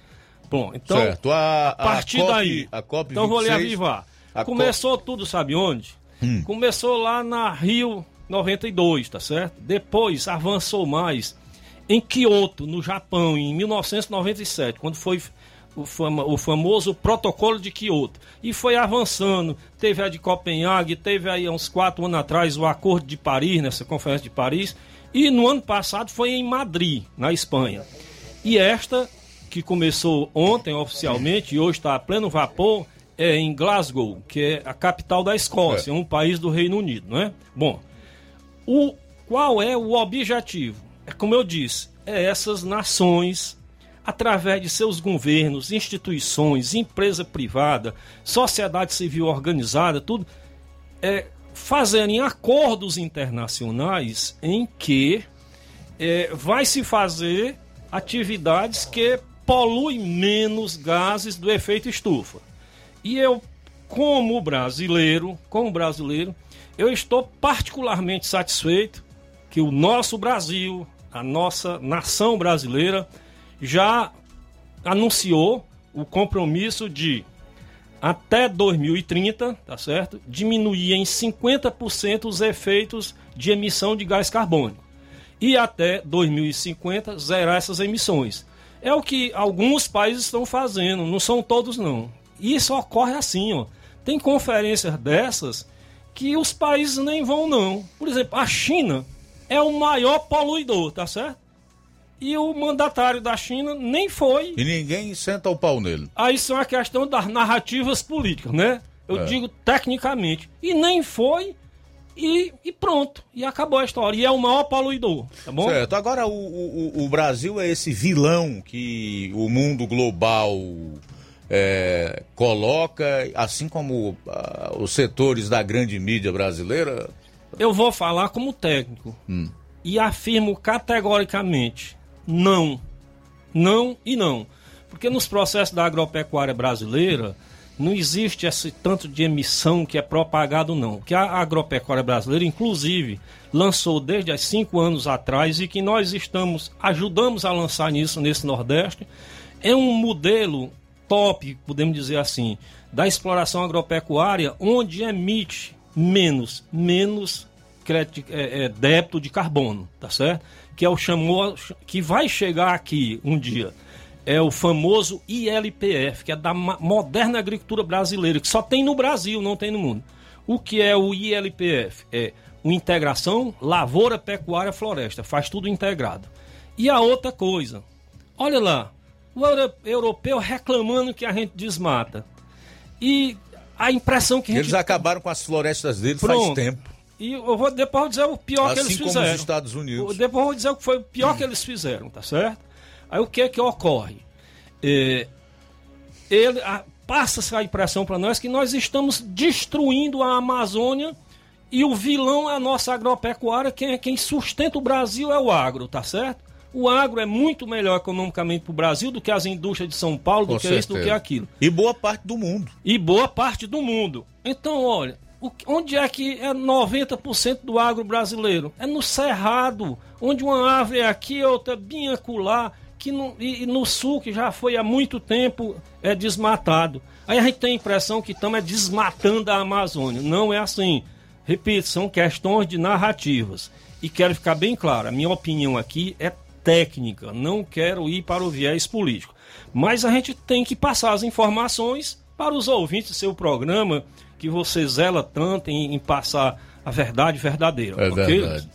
Bom, então, Certo. A- a, a partir COP daí, a COP então vou lhe 26, avivar. a Começou tudo, sabe onde? Hum. Começou lá na Rio 92, tá certo? Depois avançou mais em Kyoto, no Japão, em 1997, quando foi o, fama- o famoso protocolo de Kyoto. E foi avançando. Teve a de Copenhague, teve aí há uns quatro anos atrás o Acordo de Paris, nessa conferência de Paris. E no ano passado foi em Madrid, na Espanha. E esta, que começou ontem oficialmente e hoje está a pleno vapor, é em Glasgow, que é a capital da Escócia, um país do Reino Unido, não é? Bom, o, qual é o objetivo? É como eu disse, é essas nações, através de seus governos, instituições, empresa privada, sociedade civil organizada, tudo, é, fazerem acordos internacionais em que é, vai se fazer atividades que poluem menos gases do efeito estufa. E eu, como brasileiro, como brasileiro, eu estou particularmente satisfeito que o nosso Brasil, a nossa nação brasileira, já anunciou o compromisso de até 2030, tá certo? Diminuir em 50% os efeitos de emissão de gás carbônico. E até 2050 zerar essas emissões. É o que alguns países estão fazendo, não são todos não. Isso ocorre assim, ó. Tem conferências dessas que os países nem vão não. Por exemplo, a China é o maior poluidor, tá certo? E o mandatário da China nem foi E ninguém senta o pau nele. Aí isso é uma questão das narrativas políticas, né? Eu É. digo tecnicamente. E nem foi, e, e pronto. E acabou a história. E é o maior poluidor, tá bom? Certo. Agora, o, o, o Brasil é esse vilão que o mundo global é, coloca, assim como ah, os setores da grande mídia brasileira. Eu vou falar como técnico. Hum. E afirmo categoricamente: não. Não e não. Porque nos processos da agropecuária brasileira, não existe esse tanto de emissão que é propagado, não. Que a agropecuária brasileira, inclusive, lançou desde há cinco anos atrás e que nós estamos, ajudamos a lançar nisso nesse Nordeste, é um modelo top, podemos dizer assim, da exploração agropecuária, onde emite menos, menos crédito, é, é, débito de carbono, tá certo? Que é o chamou, que vai chegar aqui um dia é o famoso ILPF, que é da moderna agricultura brasileira, que só tem no Brasil, não tem no mundo. O que é o ILPF? É uma integração lavoura, pecuária, floresta, faz tudo integrado. E a outra coisa, olha lá, o europeu reclamando que a gente desmata. E a impressão que a gente... Eles acabaram com as florestas deles Pronto. faz tempo. E eu vou depois vou dizer o pior assim que eles fizeram. Assim como os Estados Unidos. Depois eu vou dizer o que foi o pior hum. que eles fizeram, tá certo? Aí o que é que ocorre? É, ele passa-se a impressão para nós que nós estamos destruindo a Amazônia e o vilão é a nossa agropecuária, quem, é quem sustenta o Brasil é o agro, tá certo? O agro é muito melhor economicamente para o Brasil do que as indústrias de São Paulo, do Com que certeza. isso, do que aquilo. E boa parte do mundo. E boa parte do mundo. Então, olha, onde é que é 90% do agro brasileiro? É no Cerrado, onde uma árvore é aqui, outra bem acolá que no, e, e no sul, que já foi há muito tempo é desmatado. Aí a gente tem a impressão que estamos é desmatando a Amazônia. Não é assim. Repito, são questões de narrativas. E quero ficar bem claro, a minha opinião aqui é técnica, não quero ir para o viés político. Mas a gente tem que passar as informações para os ouvintes do seu programa, que você zela tanto em, em passar a verdade verdadeira. É okay? verdade.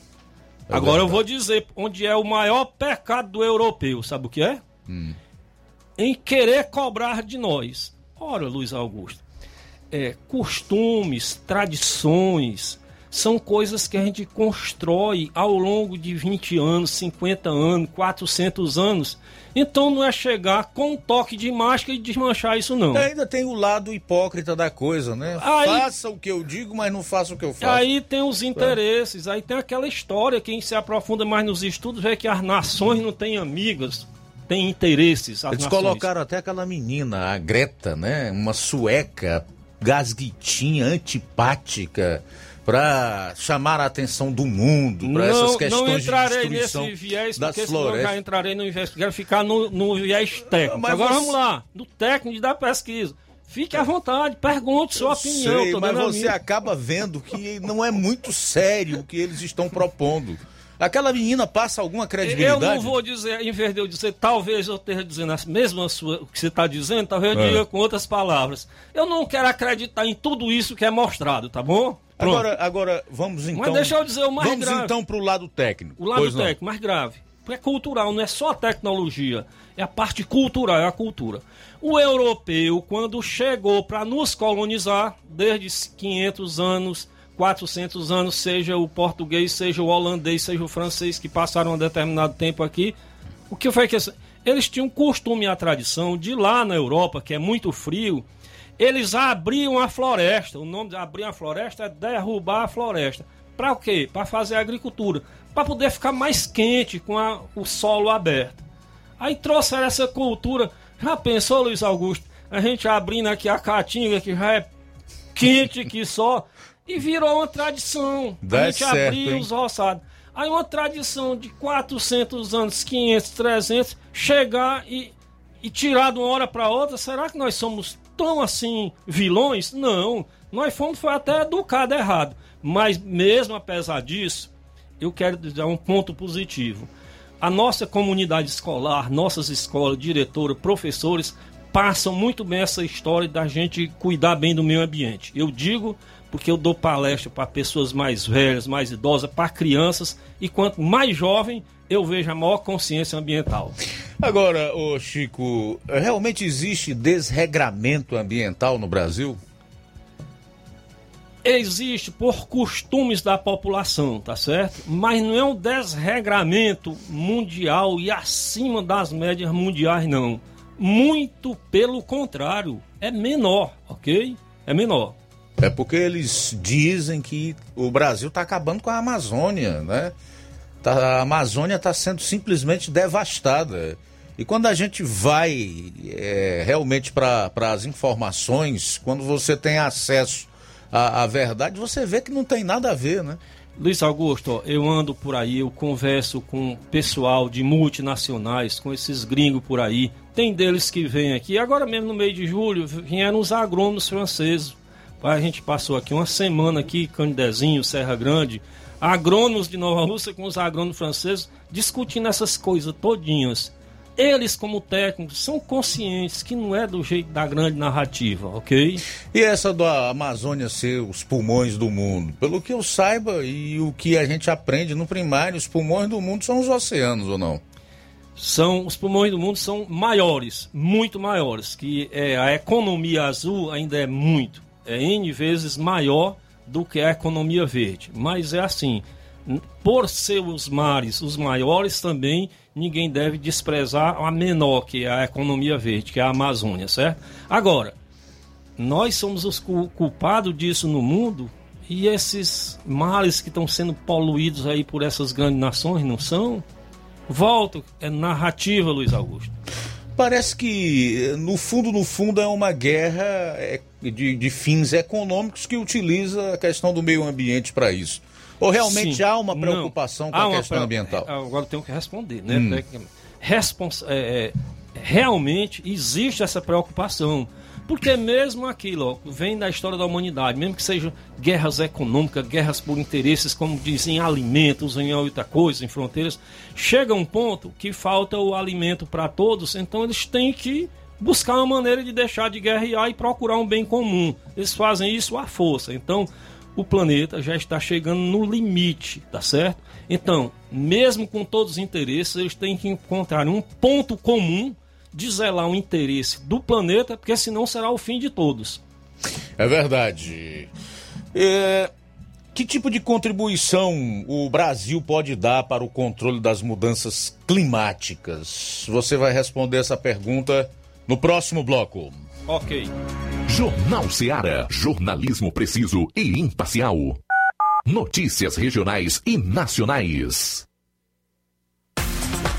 É Agora verdade. eu vou dizer onde é o maior pecado do europeu, sabe o que é? Hum. Em querer cobrar de nós. Ora, Luiz Augusto, é, costumes, tradições, são coisas que a gente constrói ao longo de 20 anos, 50 anos, 400 anos então não é chegar com um toque de máscara e desmanchar isso, não. Ainda tem o lado hipócrita da coisa, né? Aí, faça o que eu digo, mas não faça o que eu faço. Aí tem os interesses, aí tem aquela história, quem se aprofunda mais nos estudos vê que as nações não têm amigas, têm interesses. Eles nações. colocaram até aquela menina, a Greta, né? Uma sueca, gasguitinha, antipática para chamar a atenção do mundo para essas questões não entrarei de destruição nesse viés, das porque florestas. já entrarei no viés, quero ficar no, no viés técnico. Mas Agora você... vamos lá, do técnico da pesquisa. Fique à vontade, pergunte sua Eu opinião. Sei, mas você acaba vendo que não é muito sério o que eles estão propondo. Aquela menina passa alguma credibilidade? Eu não vou dizer, em vez de eu dizer, talvez eu esteja dizendo a mesma sua, o que você está dizendo, talvez eu é. diga com outras palavras. Eu não quero acreditar em tudo isso que é mostrado, tá bom? Agora, agora vamos então. Mas deixa eu dizer o mais vamos grave. Vamos então para o lado técnico. O lado técnico, mais grave. Porque é cultural, não é só a tecnologia, é a parte cultural, é a cultura. O europeu, quando chegou para nos colonizar, desde 500 anos, 400 anos, seja o português, seja o holandês, seja o francês, que passaram um determinado tempo aqui, o que foi que eles tinham costume e a tradição de lá na Europa, que é muito frio, eles abriam a floresta. O nome de abrir a floresta é derrubar a floresta. Para o quê? Para fazer agricultura. Para poder ficar mais quente com a, o solo aberto. Aí trouxeram essa cultura. Já pensou, Luiz Augusto? A gente abrindo aqui a caatinga, que já é quente que só. E virou uma tradição. Dá a gente certo, abria os roçados. Aí uma tradição de 400 anos, 500, 300, chegar e, e tirar de uma hora para outra. Será que nós somos tão assim vilões? Não. Nós fomos foi até educado errado. Mas mesmo apesar disso, eu quero dar um ponto positivo. A nossa comunidade escolar, nossas escolas, diretora, professores, passam muito bem essa história da gente cuidar bem do meio ambiente. Eu digo porque eu dou palestra para pessoas mais velhas, mais idosas, para crianças, e quanto mais jovem, eu vejo a maior consciência ambiental. Agora, ô Chico, realmente existe desregramento ambiental no Brasil? Existe por costumes da população, tá certo? Mas não é um desregramento mundial e acima das médias mundiais, não. Muito pelo contrário, é menor, ok? É menor. É porque eles dizem que o Brasil está acabando com a Amazônia, né? Tá, a Amazônia está sendo simplesmente devastada. E quando a gente vai é, realmente para as informações, quando você tem acesso à, à verdade, você vê que não tem nada a ver, né? Luiz Augusto, eu ando por aí, eu converso com pessoal de multinacionais, com esses gringos por aí. Tem deles que vêm aqui. Agora mesmo no mês de julho vieram os agrônomos franceses. A gente passou aqui uma semana aqui, Candezinho, Serra Grande, agrônomos de Nova Rússia com os agrônomos franceses discutindo essas coisas todinhas. Eles, como técnicos, são conscientes que não é do jeito da grande narrativa, ok? E essa da Amazônia ser os pulmões do mundo? Pelo que eu saiba e o que a gente aprende no primário, os pulmões do mundo são os oceanos, ou não? São os pulmões do mundo são maiores, muito maiores, que é, a economia azul ainda é muito, é N vezes maior do que a economia verde. Mas é assim, por ser os mares os maiores também, ninguém deve desprezar a menor, que é a economia verde, que é a Amazônia, certo? Agora, nós somos os culpados disso no mundo e esses mares que estão sendo poluídos aí por essas grandes nações, não são? Volto, é narrativa, Luiz Augusto. Parece que, no fundo, no fundo, é uma guerra é, de, de fins econômicos que utiliza a questão do meio ambiente para isso. Ou realmente Sim, há uma preocupação não, com a questão ambiental? É, agora eu tenho que responder, né? Hum. Respons é, é, realmente existe essa preocupação. Porque mesmo aquilo ó, vem da história da humanidade, mesmo que sejam guerras econômicas, guerras por interesses, como dizem, em alimentos, em outra coisa, em fronteiras, chega um ponto que falta o alimento para todos, então eles têm que buscar uma maneira de deixar de guerrear e procurar um bem comum. Eles fazem isso à força. Então, o planeta já está chegando no limite, tá certo? Então, mesmo com todos os interesses, eles têm que encontrar um ponto comum de zelar o interesse do planeta, porque senão será o fim de todos. É verdade. É... Que tipo de contribuição o Brasil pode dar para o controle das mudanças climáticas? Você vai responder essa pergunta no próximo bloco. Ok. Jornal Seara. Jornalismo preciso e imparcial. Notícias regionais e nacionais.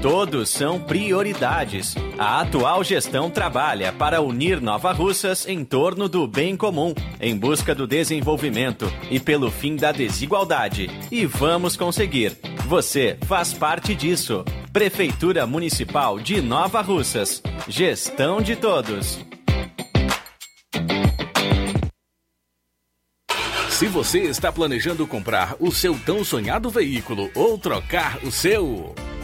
Todos são prioridades. A atual gestão trabalha para unir Nova Russas em torno do bem comum, em busca do desenvolvimento e pelo fim da desigualdade. E vamos conseguir. Você faz parte disso. Prefeitura Municipal de Nova Russas. Gestão de todos. Se você está planejando comprar o seu tão sonhado veículo ou trocar o seu.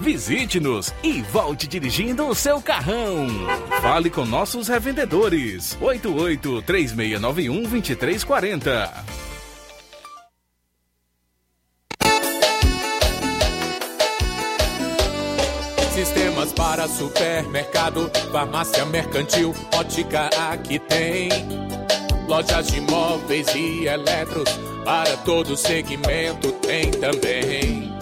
Visite-nos e volte dirigindo o seu carrão. Fale com nossos revendedores. 88 3691 2340. Sistemas para supermercado, farmácia mercantil, ótica aqui tem. Lojas de móveis e eletros, para todo segmento tem também.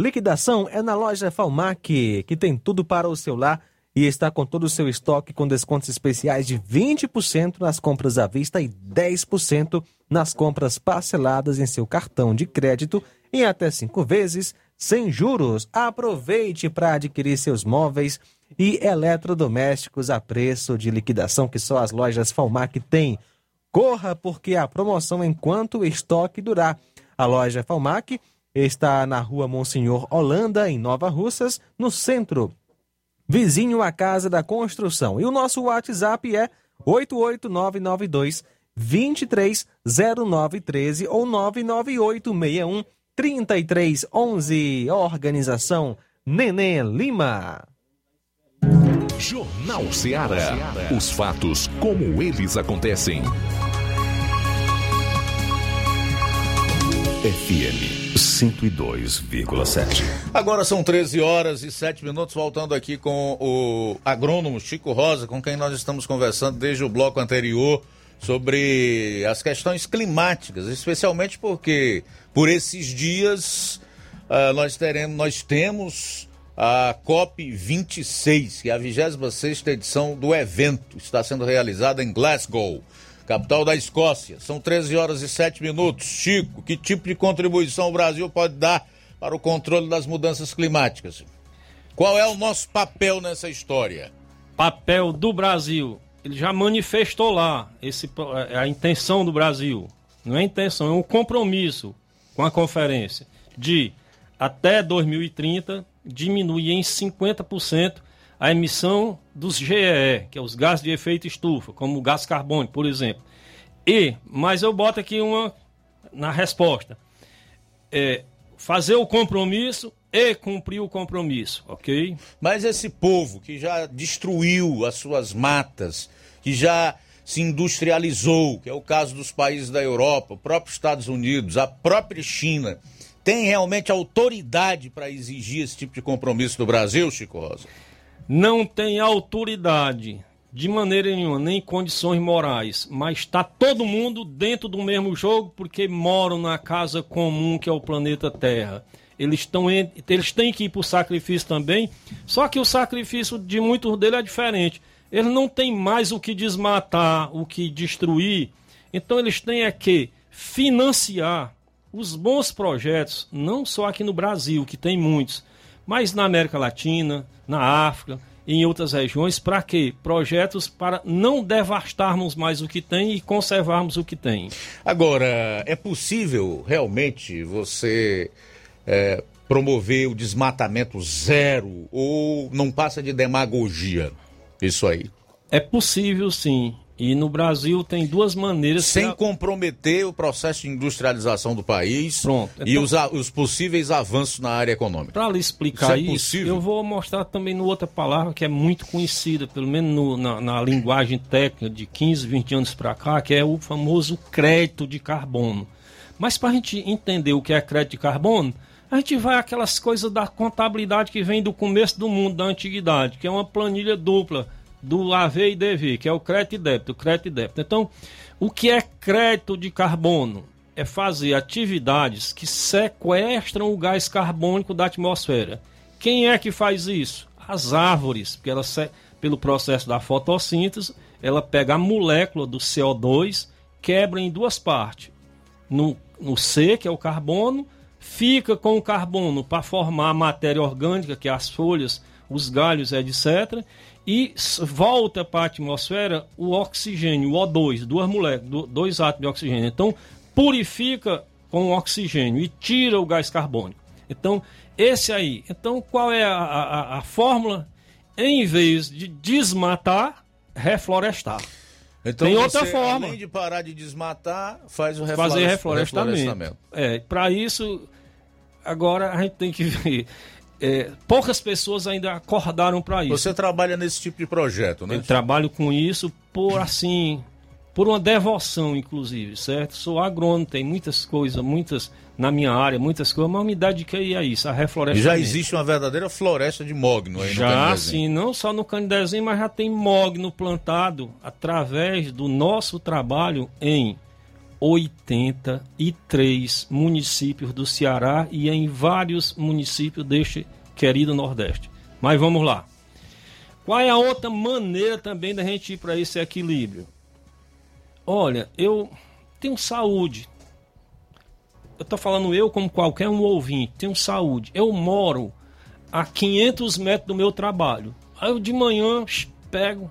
Liquidação é na loja Falmac, que tem tudo para o seu lar e está com todo o seu estoque com descontos especiais de 20% nas compras à vista e 10% nas compras parceladas em seu cartão de crédito em até cinco vezes sem juros. Aproveite para adquirir seus móveis e eletrodomésticos a preço de liquidação que só as lojas Falmac têm. Corra porque a promoção enquanto o estoque durar. A loja Falmac está na rua Monsenhor Holanda, em Nova Russas, no centro, vizinho à Casa da Construção. E o nosso WhatsApp é 88992 230913 ou 99861 3311. Organização Nenê Lima. Jornal Ceará. Os fatos como eles acontecem. FM 102,7. Agora são 13 horas e 7 minutos, voltando aqui com o agrônomo Chico Rosa, com quem nós estamos conversando desde o bloco anterior sobre as questões climáticas, especialmente porque por esses dias uh, nós, teremos, nós temos a COP 26, que é a 26 edição do evento, está sendo realizada em Glasgow capital da Escócia. São 13 horas e 7 minutos. Chico, que tipo de contribuição o Brasil pode dar para o controle das mudanças climáticas? Qual é o nosso papel nessa história? Papel do Brasil. Ele já manifestou lá esse, é, a intenção do Brasil. Não é intenção, é um compromisso com a conferência de até 2030 diminuir em 50% a emissão dos GEE, que é os gases de efeito estufa, como o gás carbônico, por exemplo. E, mas eu boto aqui uma na resposta. É, fazer o compromisso e cumprir o compromisso, ok? Mas esse povo que já destruiu as suas matas, que já se industrializou, que é o caso dos países da Europa, o próprio Estados Unidos, a própria China, tem realmente autoridade para exigir esse tipo de compromisso do Brasil, Chico Rosa? Não tem autoridade de maneira nenhuma, nem condições morais, mas está todo mundo dentro do mesmo jogo porque moram na casa comum que é o planeta Terra. eles, estão eles têm que ir para o sacrifício também, só que o sacrifício de muitos deles é diferente. Eles não têm mais o que desmatar, o que destruir, então eles têm é que financiar os bons projetos, não só aqui no Brasil, que tem muitos, mas na América Latina, na África, em outras regiões, para quê? Projetos para não devastarmos mais o que tem e conservarmos o que tem. Agora, é possível realmente você é, promover o desmatamento zero ou não passa de demagogia isso aí? É possível sim. E no Brasil tem duas maneiras. Sem que... comprometer o processo de industrialização do país Pronto, então... e os, os, possíveis avanços na área econômica. Para lhe explicar isso, é isso eu vou mostrar também outra palavra que é muito conhecida, pelo menos no, na, na, linguagem técnica de 15, 20 anos para cá, que é o famoso crédito de carbono. Mas para a gente entender o que é crédito de carbono, a gente vai aquelas coisas da contabilidade que vem do começo do mundo, da antiguidade, que é uma planilha dupla do AV e DV, que é o crédito e débito, crédito e débito. Então, o que é crédito de carbono? É fazer atividades que sequestram o gás carbônico da atmosfera. Quem é que faz isso? As árvores, porque ela, pelo processo da fotossíntese, ela pega a molécula do CO2, quebra em duas partes. No, no C, que é o carbono, fica com o carbono para formar a matéria orgânica, que é as folhas, os galhos, etc e volta para a atmosfera o oxigênio, o O2, duas moléculas, dois átomos de oxigênio. Então, purifica com o oxigênio e tira o gás carbônico. Então, esse aí. Então, qual é a, a, a fórmula? Em vez de desmatar, reflorestar. Então, Tem outra forma. Além de parar de desmatar, faz o reflores... fazer reflorestamento. reflorestamento. É, para isso, agora a gente tem que ver é, poucas pessoas ainda acordaram para isso. Você trabalha nesse tipo de projeto, né? Eu trabalho com isso por assim, por uma devoção, inclusive, certo? Sou agrônomo, tem muitas coisas, muitas na minha área, muitas coisas, mas me dediquei a isso, a reflorestamento. Já existe uma verdadeira floresta de mogno aí já, no Já, sim, não só no Canidezinho, mas já tem mogno plantado através do nosso trabalho em 83 municípios do Ceará e em vários municípios deste querido Nordeste. Mas vamos lá. Qual é a outra maneira também da gente ir para esse equilíbrio? Olha, eu tenho saúde. Eu estou falando eu como qualquer um ouvinte, tenho saúde. Eu moro a 500 metros do meu trabalho. Aí eu de manhã pego,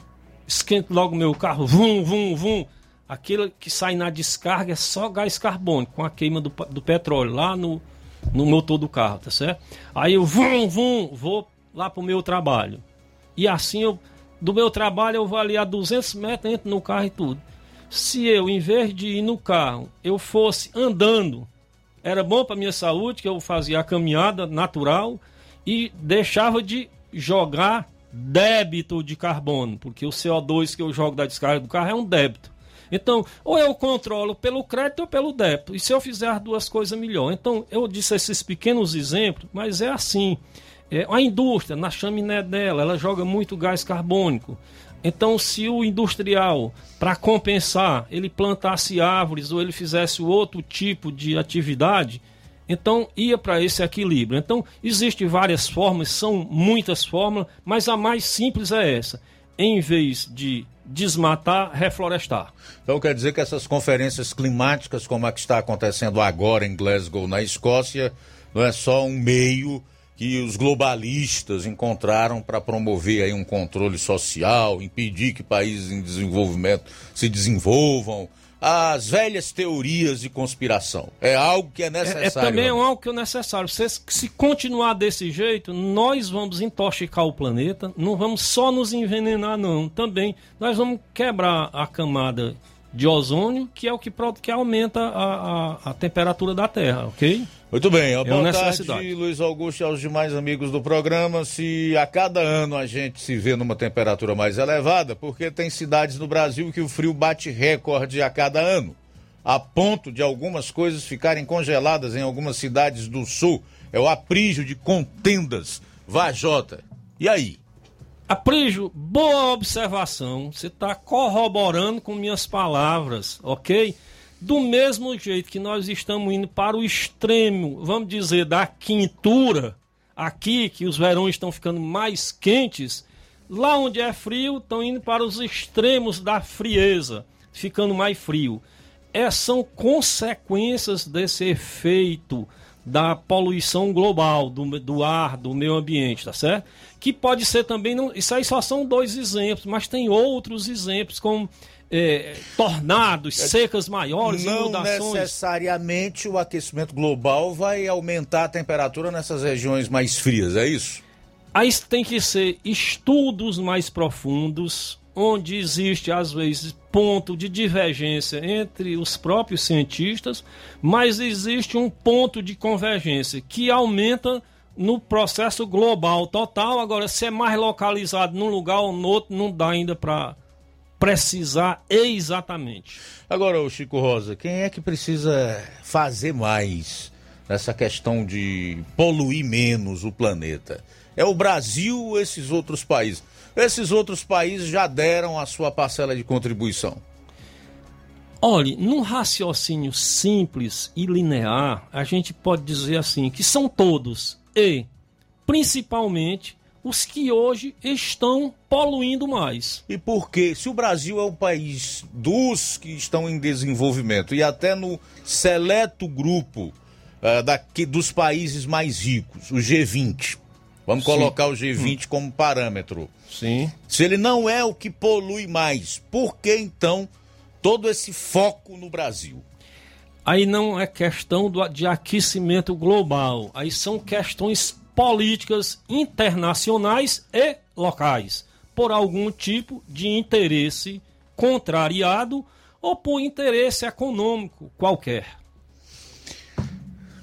esquento logo meu carro, vum, vum, vum aquilo que sai na descarga é só gás carbônico, com a queima do, do petróleo lá no, no motor do carro, tá certo? Aí eu vum, vum, vou lá pro meu trabalho. E assim eu, do meu trabalho eu vou ali a 200 metros, entro no carro e tudo. Se eu, em vez de ir no carro, eu fosse andando, era bom para minha saúde, que eu fazia a caminhada natural e deixava de jogar débito de carbono, porque o CO2 que eu jogo da descarga do carro é um débito. Então, ou eu controlo pelo crédito ou pelo débito. E se eu fizer as duas coisas, melhor. Então, eu disse esses pequenos exemplos, mas é assim. É, a indústria, na chaminé dela, ela joga muito gás carbônico. Então, se o industrial, para compensar, ele plantasse árvores ou ele fizesse outro tipo de atividade, então ia para esse equilíbrio. Então, existem várias formas, são muitas fórmulas, mas a mais simples é essa. Em vez de desmatar, reflorestar. Então quer dizer que essas conferências climáticas, como a que está acontecendo agora em Glasgow, na Escócia, não é só um meio que os globalistas encontraram para promover aí um controle social, impedir que países em desenvolvimento se desenvolvam, as velhas teorias de conspiração. É algo que é necessário. É, é também é algo que é necessário. Se, se continuar desse jeito, nós vamos intoxicar o planeta, não vamos só nos envenenar, não. Também nós vamos quebrar a camada de ozônio, que é o que, que aumenta a, a, a temperatura da Terra, ok? Muito bem, é boa tarde, Luiz Augusto e aos demais amigos do programa. Se a cada ano a gente se vê numa temperatura mais elevada, porque tem cidades no Brasil que o frio bate recorde a cada ano, a ponto de algumas coisas ficarem congeladas em algumas cidades do sul. É o aprígio de contendas. Vajota. E aí? Aprígio, boa observação. Você está corroborando com minhas palavras, ok? Do mesmo jeito que nós estamos indo para o extremo, vamos dizer, da quintura, aqui que os verões estão ficando mais quentes, lá onde é frio, estão indo para os extremos da frieza, ficando mais frio. É, são consequências desse efeito da poluição global do, do ar, do meio ambiente, tá certo? Que pode ser também, não, isso aí só são dois exemplos, mas tem outros exemplos como é, tornados, é, secas maiores, não inundações. necessariamente o aquecimento global vai aumentar a temperatura nessas regiões mais frias, é isso? Aí tem que ser estudos mais profundos, onde existe às vezes ponto de divergência entre os próprios cientistas, mas existe um ponto de convergência que aumenta no processo global total. Agora, se é mais localizado num lugar ou no outro, não dá ainda para precisar exatamente. Agora, o Chico Rosa, quem é que precisa fazer mais nessa questão de poluir menos o planeta? É o Brasil ou esses outros países? Esses outros países já deram a sua parcela de contribuição. Olhe, num raciocínio simples e linear, a gente pode dizer assim que são todos e principalmente os que hoje estão poluindo mais. E por quê? Se o Brasil é o país dos que estão em desenvolvimento e até no seleto grupo uh, daqui, dos países mais ricos, o G20, vamos Sim. colocar o G20 hum. como parâmetro. Sim. Se ele não é o que polui mais, por que então todo esse foco no Brasil? Aí não é questão do, de aquecimento global, aí são questões políticas internacionais e locais, por algum tipo de interesse contrariado ou por interesse econômico qualquer.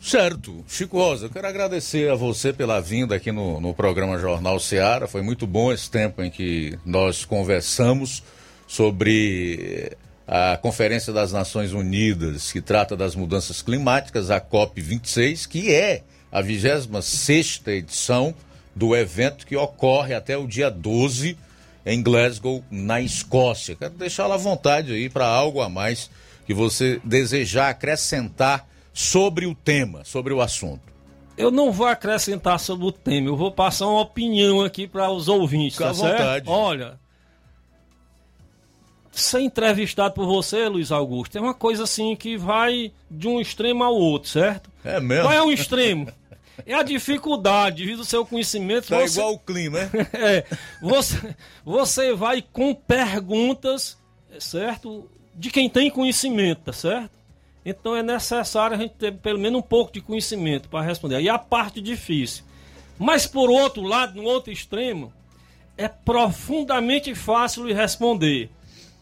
Certo. Chico Rosa, eu quero agradecer a você pela vinda aqui no, no programa Jornal Seara. Foi muito bom esse tempo em que nós conversamos sobre a Conferência das Nações Unidas, que trata das mudanças climáticas, a COP26, que é a 26 edição do evento que ocorre até o dia 12 em Glasgow, na Escócia. Quero deixá-la à vontade aí para algo a mais que você desejar acrescentar sobre o tema, sobre o assunto. Eu não vou acrescentar sobre o tema, eu vou passar uma opinião aqui para os ouvintes, Fica tá à certo? vontade. Olha, ser entrevistado por você, Luiz Augusto, é uma coisa assim que vai de um extremo ao outro, certo? É mesmo? Qual é um extremo? É a dificuldade, devido ao seu conhecimento. Tá você... igual o clima, né? é. Você, você vai com perguntas, certo? De quem tem conhecimento, tá certo? Então é necessário a gente ter pelo menos um pouco de conhecimento para responder. E a parte difícil. Mas por outro lado, no outro extremo, é profundamente fácil de responder,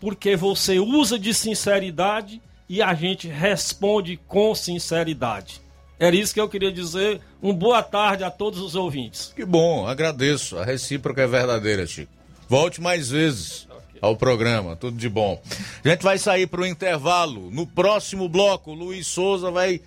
porque você usa de sinceridade e a gente responde com sinceridade. Era isso que eu queria dizer. Um boa tarde a todos os ouvintes. Que bom, agradeço. A recíproca é verdadeira, Chico. Volte mais vezes ao programa. Tudo de bom. A gente vai sair para o intervalo. No próximo bloco, Luiz Souza vai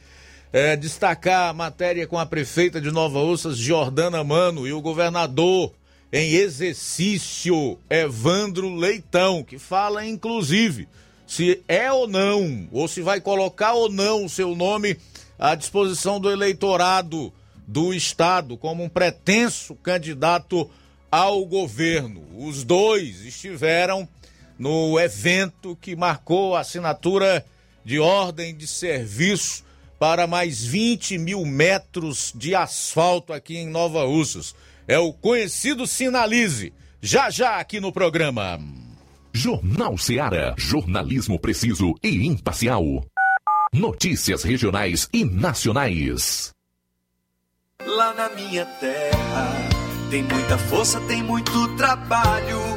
é, destacar a matéria com a prefeita de Nova Ursas, Jordana Mano, e o governador em exercício, Evandro Leitão, que fala inclusive se é ou não, ou se vai colocar ou não o seu nome à disposição do eleitorado do Estado como um pretenso candidato ao governo. Os dois estiveram no evento que marcou a assinatura de ordem de serviço para mais 20 mil metros de asfalto aqui em Nova Russas. É o conhecido Sinalize. Já já aqui no programa. Jornal Seara. Jornalismo preciso e imparcial. Notícias regionais e nacionais. Lá na minha terra tem muita força, tem muito trabalho.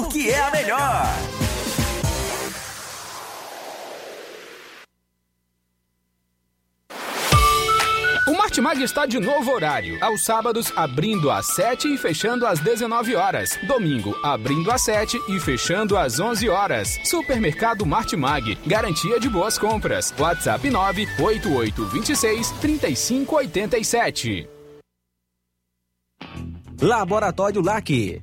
porque é a melhor. O Martimag está de novo horário. Aos sábados, abrindo às 7 e fechando às 19 horas. Domingo, abrindo às 7 e fechando às 11 horas. Supermercado Martimag. Garantia de boas compras. WhatsApp 98826 3587. Laboratório LAC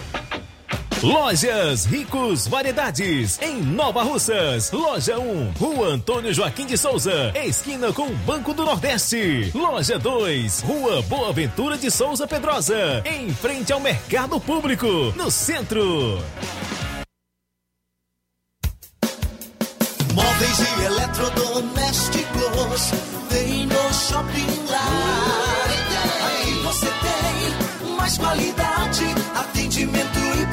Lojas Ricos Variedades, em Nova Russas. Loja 1, Rua Antônio Joaquim de Souza, esquina com o Banco do Nordeste. Loja 2, Rua Boa Ventura de Souza Pedrosa, em frente ao Mercado Público, no centro. Móveis e eletrodomésticos, vem no Shopping Lar. Aqui você tem mais qualidade,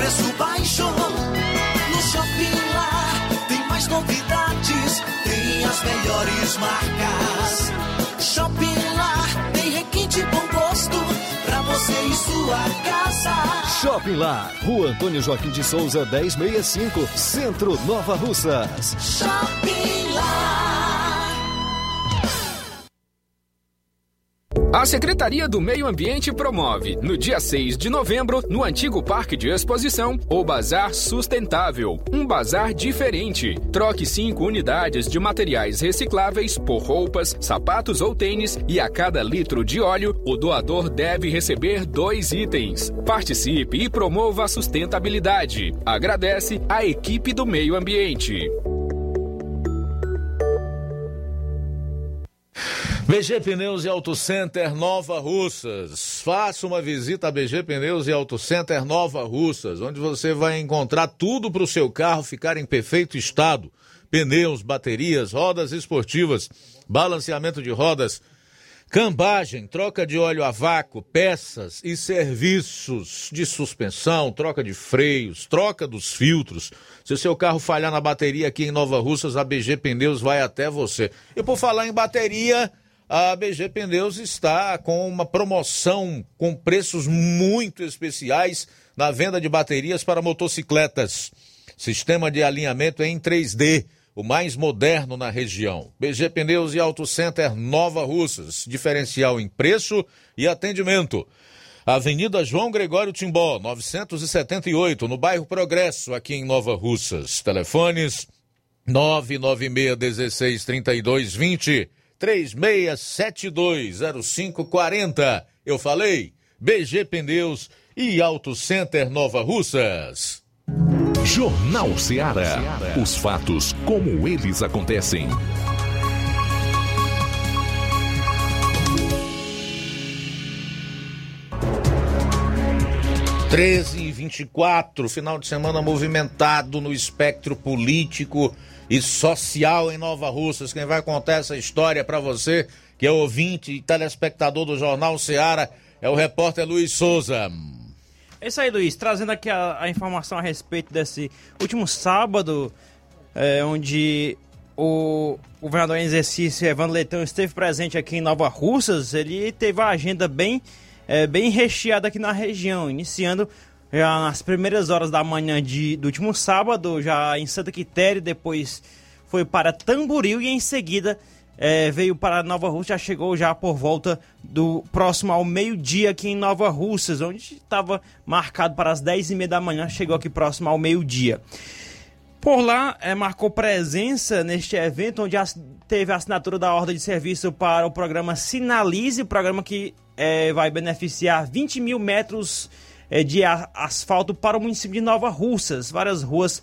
preço baixo. No Shopping Lá tem mais novidades, tem as melhores marcas. Shopping Lá tem requinte bom gosto pra você e sua casa. Shopping Lá, Rua Antônio Joaquim de Souza, 1065, Centro Nova Russas. Shopping Lá. A Secretaria do Meio Ambiente promove, no dia 6 de novembro, no antigo Parque de Exposição, o Bazar Sustentável. Um bazar diferente. Troque 5 unidades de materiais recicláveis por roupas, sapatos ou tênis e a cada litro de óleo, o doador deve receber dois itens. Participe e promova a sustentabilidade. Agradece a equipe do Meio Ambiente. BG Pneus e Auto Center Nova Russas. Faça uma visita a BG Pneus e Auto Center Nova Russas, onde você vai encontrar tudo para o seu carro ficar em perfeito estado: pneus, baterias, rodas esportivas, balanceamento de rodas, cambagem, troca de óleo a vácuo, peças e serviços de suspensão, troca de freios, troca dos filtros. Se o seu carro falhar na bateria aqui em Nova Russas, a BG Pneus vai até você. E por falar em bateria, a BG Pneus está com uma promoção com preços muito especiais na venda de baterias para motocicletas. Sistema de alinhamento em 3D, o mais moderno na região. BG Pneus e Auto Center Nova Russas, diferencial em preço e atendimento. Avenida João Gregório Timbó, 978, no bairro Progresso, aqui em Nova Russas. Telefones 996 16 32 20 36720540. Eu falei, BG Pneus e Auto Center Nova Russas. Jornal Ceará. Os fatos como eles acontecem. Treze e vinte e quatro, final de semana movimentado no espectro político e social em Nova Russas. Quem vai contar essa história para você, que é ouvinte e telespectador do Jornal Seara, é o repórter Luiz Souza. É isso aí, Luiz. Trazendo aqui a, a informação a respeito desse último sábado, é, onde o governador em exercício, Evandro Leitão, esteve presente aqui em Nova Russas. Ele teve a agenda bem, é, bem recheada aqui na região, iniciando já nas primeiras horas da manhã de, do último sábado, já em Santa Quitéria, depois foi para Tamboril e em seguida é, veio para Nova Rússia, já chegou já por volta do próximo ao meio-dia aqui em Nova Russas, onde estava marcado para as 10 e meia da manhã, chegou aqui próximo ao meio-dia. Por lá, é, marcou presença neste evento, onde as, teve a assinatura da ordem de serviço para o programa Sinalize, o programa que é, vai beneficiar 20 mil metros é, de asfalto para o município de Nova Russas. Várias ruas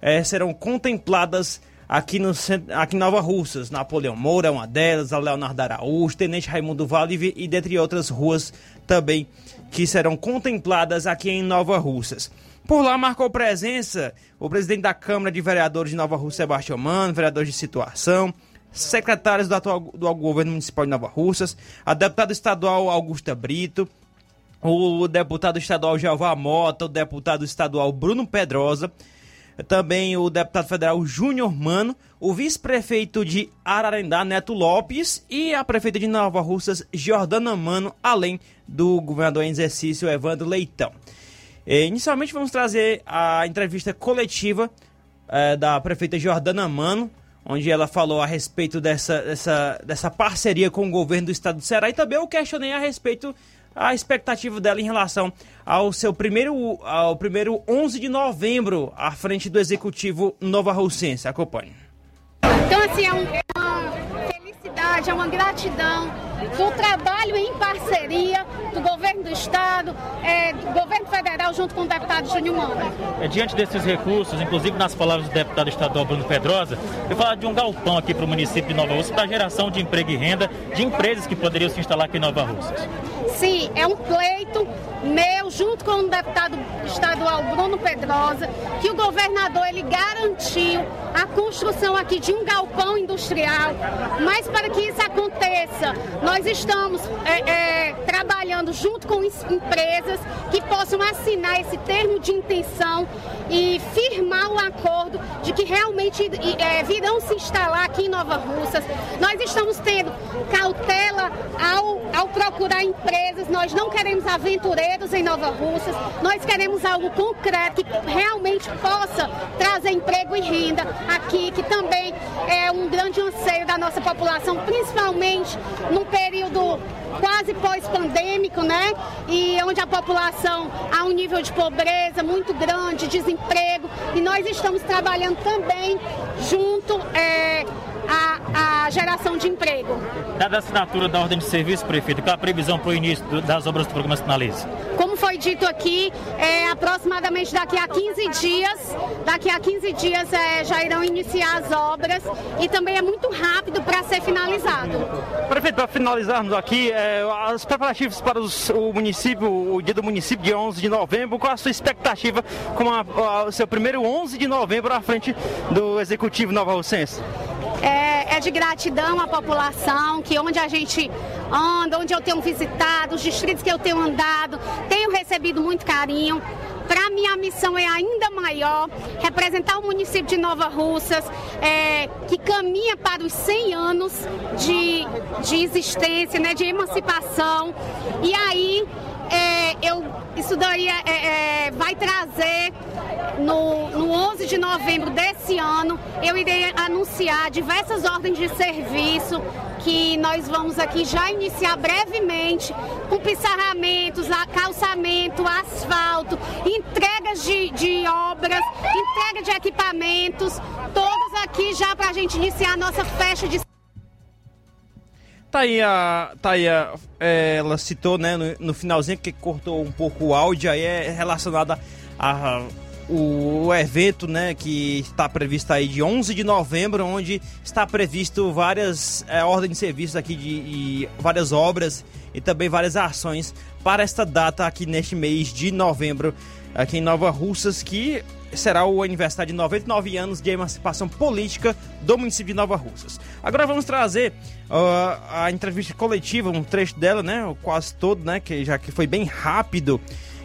é, serão contempladas aqui, no, aqui em Nova Russas. Napoleão Moura é uma delas, a Leonardo Araújo, Tenente Raimundo Vale e dentre outras ruas também que serão contempladas aqui em Nova Russas. Por lá marcou presença o presidente da Câmara de Vereadores de Nova Russa, Sebastião Mano, vereadores de situação, secretários do atual do governo municipal de Nova Russas, a deputada estadual Augusta Brito, o deputado estadual Jeová Mota, o deputado estadual Bruno Pedrosa, também o deputado federal Júnior Mano, o vice-prefeito de Ararendá, Neto Lopes, e a prefeita de Nova Russas, Jordana Mano, além do governador em exercício, Evandro Leitão. E, inicialmente vamos trazer a entrevista coletiva é, da prefeita Jordana Mano, onde ela falou a respeito dessa, dessa, dessa parceria com o governo do estado do Ceará e também eu questionei a respeito a expectativa dela em relação ao seu primeiro, ao primeiro 11 de novembro à frente do Executivo Nova Roussense. Acompanhe. Então, assim, é, é uma felicidade, é uma gratidão do trabalho em parceria do governo do estado, é, do governo federal, junto com o deputado Júnior Mano. É, diante desses recursos, inclusive nas palavras do deputado estadual Bruno Pedrosa, eu falar de um galpão aqui para o município de Nova Rússia para geração de emprego e renda de empresas que poderiam se instalar aqui em Nova Rússia. Sim, é um pleito meu, junto com o deputado estadual Bruno Pedrosa, que o governador ele garantiu a construção aqui de um galpão industrial. Mas para que isso aconteça, nós estamos é, é, trabalhando junto com empresas que possam assinar esse termo de intenção e firmar o acordo de que realmente é, virão se instalar aqui em Nova Russas. Nós estamos tendo cautela ao, ao procurar empresas, nós não queremos aventureiros em Nova Russas, nós queremos algo concreto que realmente possa trazer emprego e renda aqui, que também é um grande anseio da nossa população, principalmente num período quase pós-pandêmico, né? E onde a população há um nível de pobreza muito grande, desemprego, e nós estamos trabalhando também junto é, a, a, geração de emprego. Dada a assinatura da ordem de serviço, prefeito, qual a previsão para o início do, das obras do programa Sinalize? Como foi dito aqui, é, aproximadamente daqui a 15 dias, daqui a 15 dias é, já irão iniciar as obras e também é muito rápido para ser finalizado. Prefeito, para finalizarmos aqui, é, as preparativos para os, o município, o dia do município, dia 11 de novembro, qual a sua expectativa com a, a, o seu primeiro 11 de novembro à frente do Executivo Nova Rocense? É, é, de gratidão à população, que onde a gente anda, onde eu tenho visitado, os distritos que eu tenho andado, tenho recebido muito carinho. para mim a missão é ainda maior, representar o município de Nova Russas, é, que caminha para os 100 anos de, de existência, né, de emancipação. E aí eu, isso daí é, é, vai trazer no, no 11 de novembro desse ano, eu irei anunciar diversas ordens de serviço que nós vamos aqui já iniciar brevemente com pissarramentos, calçamento, asfalto, entregas de, de obras, entrega de equipamentos, todos aqui já para a gente iniciar a nossa festa de Tá aí a. Tá aí a é, ela citou, né, no, no, finalzinho, que cortou um pouco o áudio, aí é relacionada a, o, o, evento, né, que está previsto aí de 11 de novembro, onde está previsto várias é, ordens de serviço aqui de várias obras e também várias ações para esta data aqui neste mês de novembro aqui em Nova Russas, que será o aniversário de 99 anos de emancipação política do município de Nova Russas. Agora vamos trazer uh, a entrevista coletiva, um trecho dela, né, quase todo, né, que já que foi bem rápido.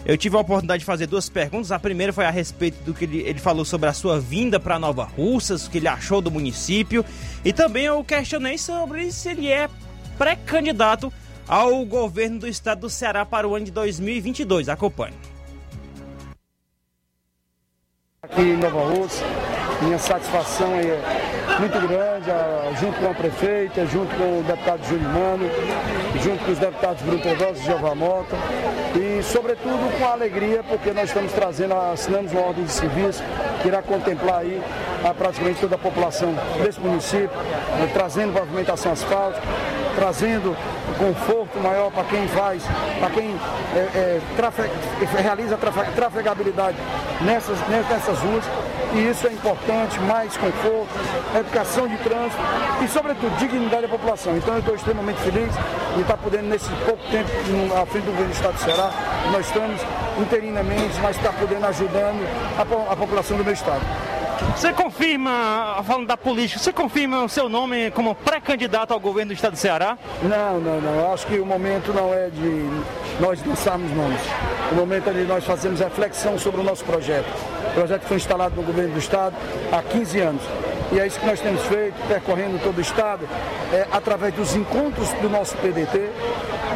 Eu tive a oportunidade de fazer duas perguntas. A primeira foi a respeito do que ele, ele falou sobre a sua vinda para Nova Russas, o que ele achou do município, e também eu questionei sobre se ele é pré-candidato ao governo do estado do Ceará para o ano de 2022. Acompanhe. Aqui em Nova Rússia, minha satisfação é muito grande, junto com a prefeita, junto com o deputado Júlio Mano, junto com os deputados Bruno Pedrosa e Jeová Mota, e sobretudo com a alegria, porque nós estamos trazendo, assinamos uma ordem de serviço que irá contemplar aí a praticamente toda a população desse município, trazendo pavimentação asfáltica, trazendo conforto maior para quem faz, para quem é, é, trafe, realiza trafe, trafegabilidade nessas, nessas ruas. E isso é importante, mais conforto, educação de trânsito e, sobretudo, dignidade da população. Então eu estou extremamente feliz de estar podendo, nesse pouco tempo, à frente do governo do Estado do Ceará, nós estamos interinamente, mas está podendo ajudando a, a população do meu estado. Você confirma, falando da política, você confirma o seu nome como pré-candidato ao governo do estado do Ceará? Não, não, não. Eu acho que o momento não é de nós lançarmos nomes. O momento é de nós fazermos reflexão sobre o nosso projeto. O projeto foi instalado no governo do estado há 15 anos. E é isso que nós temos feito, percorrendo todo o estado, é, através dos encontros do nosso PDT,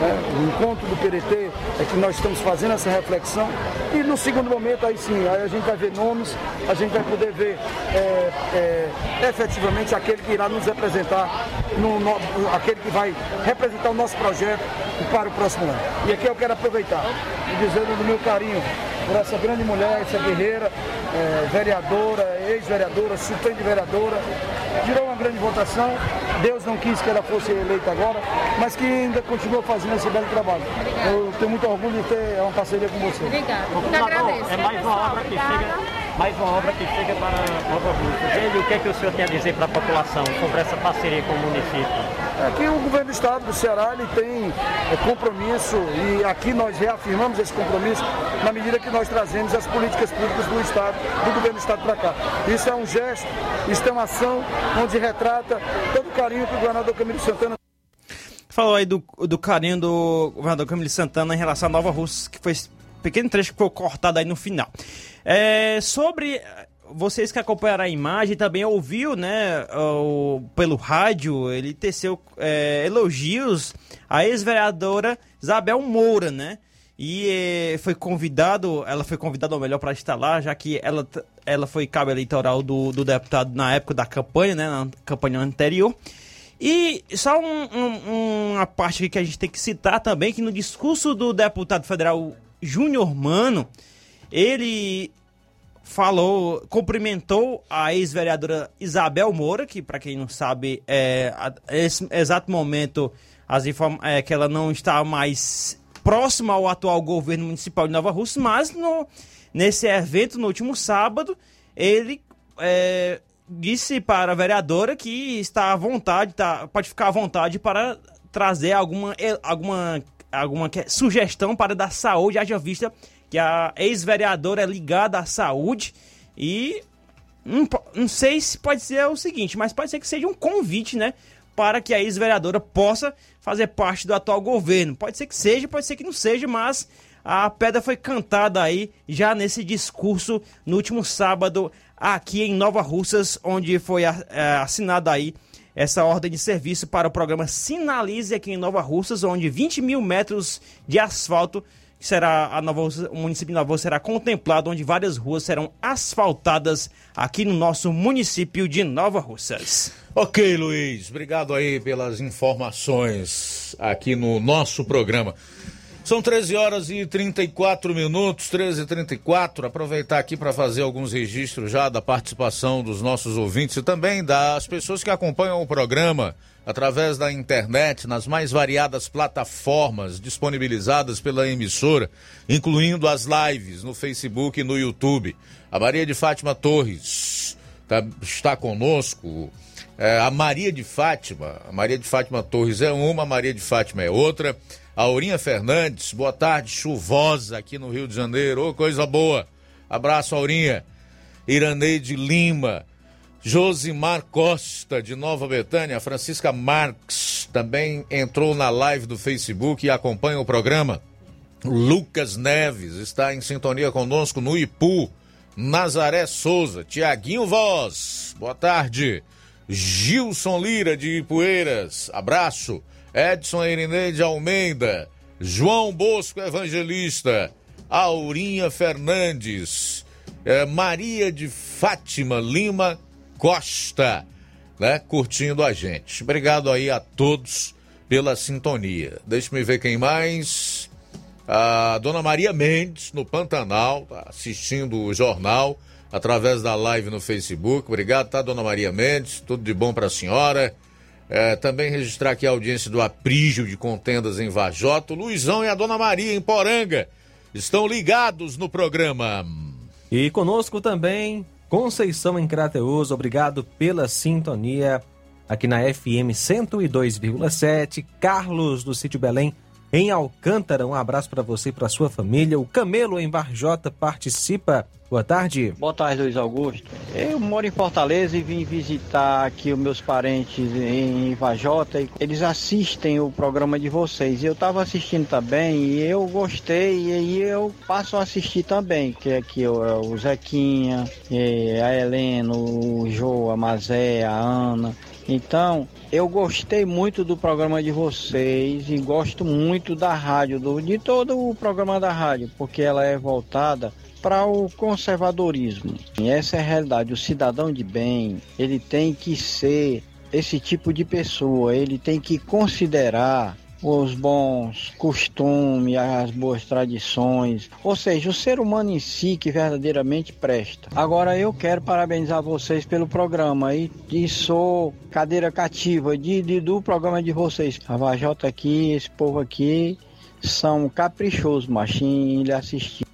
né? O encontro do PDT é que nós estamos fazendo essa reflexão e no segundo momento aí sim, aí a gente vai ver nomes, a gente vai poder ver é, é, efetivamente aquele que irá nos representar, no, no, aquele que vai representar o nosso projeto para o próximo ano. E aqui eu quero aproveitar e dizer do meu carinho por essa grande mulher, essa guerreira, é, vereadora, ex-vereadora, suplente vereadora, girou uma grande votação. Deus não quis que ela fosse eleita agora, mas que ainda continua fazendo esse belo trabalho. Eu tenho muito orgulho de ter uma parceria com você. Obrigada. agradeço. É mais uma obra que chega mais uma obra que chega para Nova Rússia. E o que é que o senhor tem a dizer para a população sobre essa parceria com o município? Aqui o governo do estado do Ceará ele tem é, compromisso e aqui nós reafirmamos esse compromisso na medida que nós trazemos as políticas públicas do estado, do governo do estado para cá. Isso é um gesto, isso é uma ação onde retrata todo o carinho que o governador Camilo Santana Falou aí do, do carinho do governador Camilo Santana em relação à Nova Rússia, que foi pequeno trecho que foi cortado aí no final. É, sobre vocês que acompanharam a imagem também ouviu, né, o, pelo rádio, ele teceu é, elogios à ex-vereadora Isabel Moura, né? E é, foi convidado, ela foi convidada, ou melhor, para estar lá, já que ela, ela foi cabo eleitoral do, do deputado na época da campanha, né, na campanha anterior. E só um, um, uma parte que a gente tem que citar também, que no discurso do deputado federal Júnior Mano, ele falou, cumprimentou a ex-vereadora Isabel Moura, que para quem não sabe, é, nesse exato momento as é, que ela não está mais próxima ao atual governo municipal de Nova Rússia, mas no, nesse evento, no último sábado, ele é, disse para a vereadora que está à vontade, tá, pode ficar à vontade para trazer alguma, alguma, alguma sugestão para dar saúde, haja vista que a ex-vereadora é ligada à saúde e não, não sei se pode ser o seguinte, mas pode ser que seja um convite, né? Para que a ex-vereadora possa fazer parte do atual governo. Pode ser que seja, pode ser que não seja, mas a pedra foi cantada aí já nesse discurso no último sábado aqui em Nova Russas, onde foi é, assinada aí essa ordem de serviço para o programa Sinalize aqui em Nova Russas, onde 20 mil metros de asfalto será a Nova o município de Nova será contemplado, onde várias ruas serão asfaltadas aqui no nosso município de Nova Russas. Ok, Luiz, obrigado aí pelas informações aqui no nosso programa. São 13 horas e 34 minutos, 13 e 34 Aproveitar aqui para fazer alguns registros já da participação dos nossos ouvintes e também das pessoas que acompanham o programa através da internet nas mais variadas plataformas disponibilizadas pela emissora, incluindo as lives no Facebook e no YouTube. A Maria de Fátima Torres tá, está conosco. É, a Maria de Fátima, a Maria de Fátima Torres é uma, a Maria de Fátima é outra. Aurinha Fernandes, boa tarde, chuvosa aqui no Rio de Janeiro. Oh, coisa boa. Abraço, Aurinha. Iraneide Lima, Josimar Costa, de Nova Betânia, Francisca Marques, também entrou na live do Facebook e acompanha o programa. Lucas Neves está em sintonia conosco no Ipu. Nazaré Souza, Tiaguinho Voz, boa tarde. Gilson Lira de Ipueiras, abraço. Edson Irineide Almeida, João Bosco Evangelista, Aurinha Fernandes, é, Maria de Fátima Lima Costa, né, curtindo a gente. Obrigado aí a todos pela sintonia. Deixa-me ver quem mais. A dona Maria Mendes, no Pantanal, tá assistindo o jornal através da live no Facebook. Obrigado, tá, dona Maria Mendes? Tudo de bom para a senhora. É, também registrar aqui a audiência do Aprígio de Contendas em Vajota. O Luizão e a Dona Maria em Poranga estão ligados no programa. E conosco também Conceição em Crateus. Obrigado pela sintonia aqui na FM 102,7. Carlos do Sítio Belém em Alcântara. Um abraço para você e para sua família. O Camelo em Varjota participa. Boa tarde. Boa tarde, Luiz Augusto. Eu moro em Fortaleza e vim visitar aqui os meus parentes em Varjota. E eles assistem o programa de vocês. Eu estava assistindo também e eu gostei e eu passo a assistir também. Que aqui é o Zequinha, a Helena, o Jô, a Mazé, a Ana. Então, eu gostei muito do programa de vocês e gosto muito da rádio, do, de todo o programa da rádio, porque ela é voltada para o conservadorismo. E essa é a realidade. O cidadão de bem, ele tem que ser esse tipo de pessoa, ele tem que considerar os bons costumes, as boas tradições, ou seja, o ser humano em si que verdadeiramente presta. Agora eu quero parabenizar vocês pelo programa e, e sou cadeira cativa de, de, do programa de vocês. A Vajota aqui, esse povo aqui são caprichosos, machinho, lhe assistir.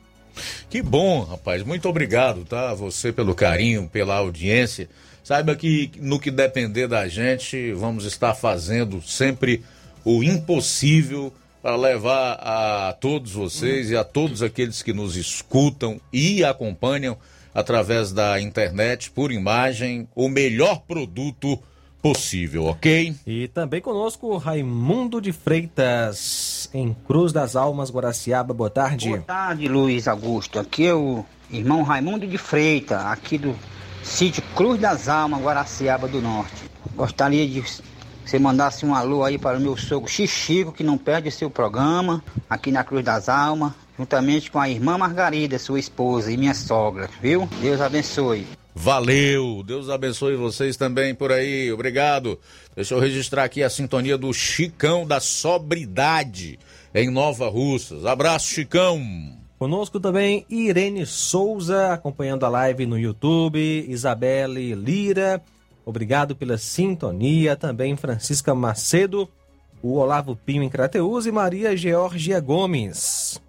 Que bom, rapaz. Muito obrigado, tá? Você pelo carinho, pela audiência. Saiba que no que depender da gente, vamos estar fazendo sempre o impossível para levar a todos vocês e a todos aqueles que nos escutam e acompanham através da internet, por imagem, o melhor produto possível, ok? E também conosco Raimundo de Freitas, em Cruz das Almas, Guaraciaba. Boa tarde. Boa tarde, Luiz Augusto. Aqui é o irmão Raimundo de Freitas, aqui do sítio Cruz das Almas, Guaraciaba do Norte. Gostaria de você mandasse um alô aí para o meu sogro Xixico, que não perde seu programa, aqui na Cruz das Almas, juntamente com a irmã Margarida, sua esposa, e minha sogra, viu? Deus abençoe. Valeu, Deus abençoe vocês também por aí, obrigado. Deixa eu registrar aqui a sintonia do Chicão da Sobridade, em Nova Russas. Abraço, Chicão. Conosco também Irene Souza, acompanhando a live no YouTube, Isabelle Lira, Obrigado pela sintonia. Também Francisca Macedo, o Olavo Pinho em Crateus e Maria Georgia Gomes.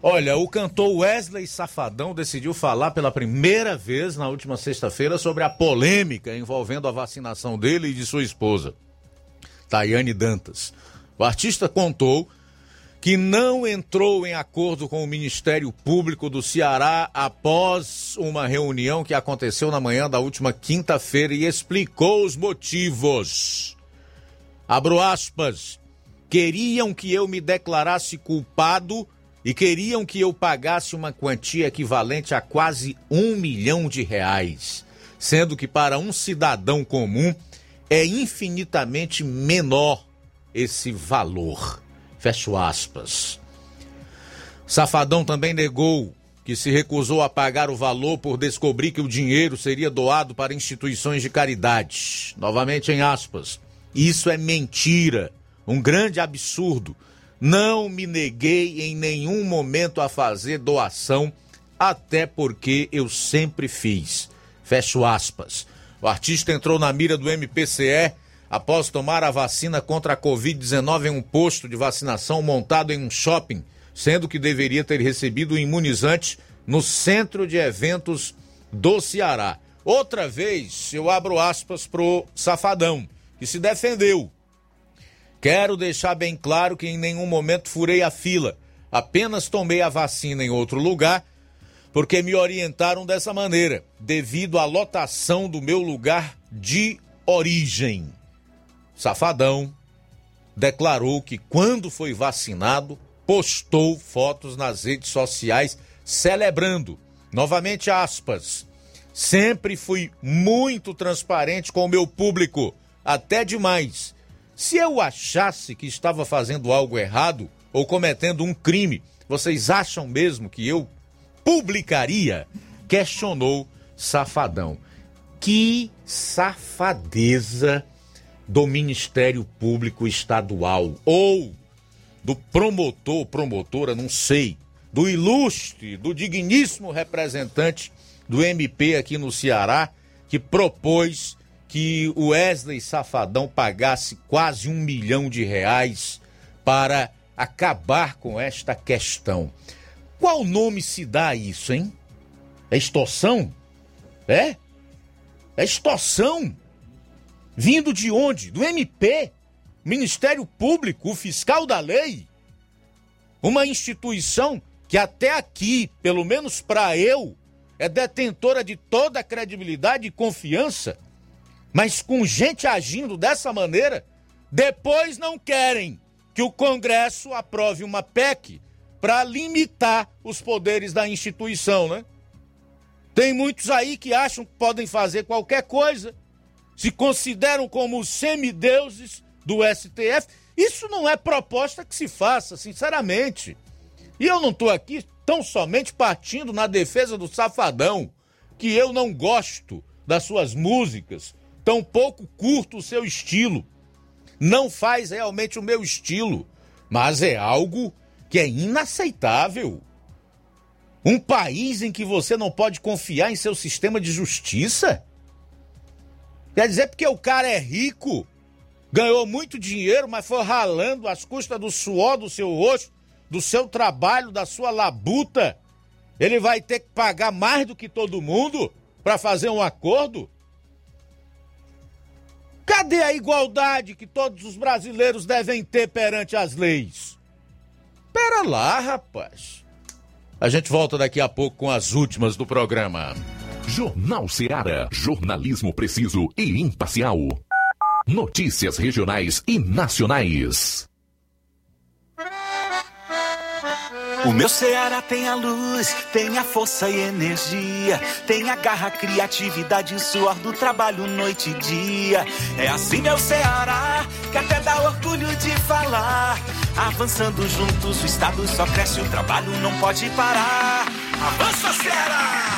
Olha, o cantor Wesley Safadão decidiu falar pela primeira vez na última sexta-feira sobre a polêmica envolvendo a vacinação dele e de sua esposa, Tayane Dantas. O artista contou que não entrou em acordo com o Ministério Público do Ceará após uma reunião que aconteceu na manhã da última quinta-feira e explicou os motivos. Abro aspas. Queriam que eu me declarasse culpado e queriam que eu pagasse uma quantia equivalente a quase um milhão de reais, sendo que para um cidadão comum é infinitamente menor esse valor. Fecho aspas. Safadão também negou que se recusou a pagar o valor por descobrir que o dinheiro seria doado para instituições de caridade. Novamente em aspas. Isso é mentira, um grande absurdo. Não me neguei em nenhum momento a fazer doação, até porque eu sempre fiz. Fecho aspas. O artista entrou na mira do MPCE após tomar a vacina contra a Covid-19 em um posto de vacinação montado em um shopping, sendo que deveria ter recebido o imunizante no centro de eventos do Ceará. Outra vez, eu abro aspas pro Safadão, que se defendeu. Quero deixar bem claro que em nenhum momento furei a fila, apenas tomei a vacina em outro lugar, porque me orientaram dessa maneira, devido à lotação do meu lugar de origem. Safadão declarou que quando foi vacinado, postou fotos nas redes sociais celebrando. Novamente aspas. Sempre fui muito transparente com o meu público, até demais. Se eu achasse que estava fazendo algo errado ou cometendo um crime, vocês acham mesmo que eu publicaria? Questionou Safadão. Que safadeza do Ministério Público Estadual ou do promotor, promotora, não sei, do ilustre, do digníssimo representante do MP aqui no Ceará, que propôs que o Wesley Safadão pagasse quase um milhão de reais para acabar com esta questão. Qual nome se dá a isso, hein? É extorsão? É? É extorsão? Vindo de onde? Do MP, Ministério Público, o fiscal da lei. Uma instituição que até aqui, pelo menos para eu, é detentora de toda a credibilidade e confiança, mas com gente agindo dessa maneira, depois não querem que o Congresso aprove uma PEC para limitar os poderes da instituição, né? Tem muitos aí que acham que podem fazer qualquer coisa se consideram como semideuses do STF. Isso não é proposta que se faça, sinceramente. E eu não estou aqui tão somente partindo na defesa do Safadão, que eu não gosto das suas músicas, tampouco curto o seu estilo. Não faz realmente o meu estilo, mas é algo que é inaceitável. Um país em que você não pode confiar em seu sistema de justiça? Quer dizer, porque o cara é rico, ganhou muito dinheiro, mas foi ralando às custas do suor do seu rosto, do seu trabalho, da sua labuta. Ele vai ter que pagar mais do que todo mundo para fazer um acordo? Cadê a igualdade que todos os brasileiros devem ter perante as leis? Pera lá, rapaz. A gente volta daqui a pouco com as últimas do programa. Jornal Seara. Jornalismo preciso e imparcial. Notícias regionais e nacionais. O meu Ceará tem a luz, tem a força e energia, tem a garra, criatividade e suor do trabalho noite e dia. É assim meu Ceará, que até dá orgulho de falar. Avançando juntos, o estado só cresce, o trabalho não pode parar. Avança Ceará!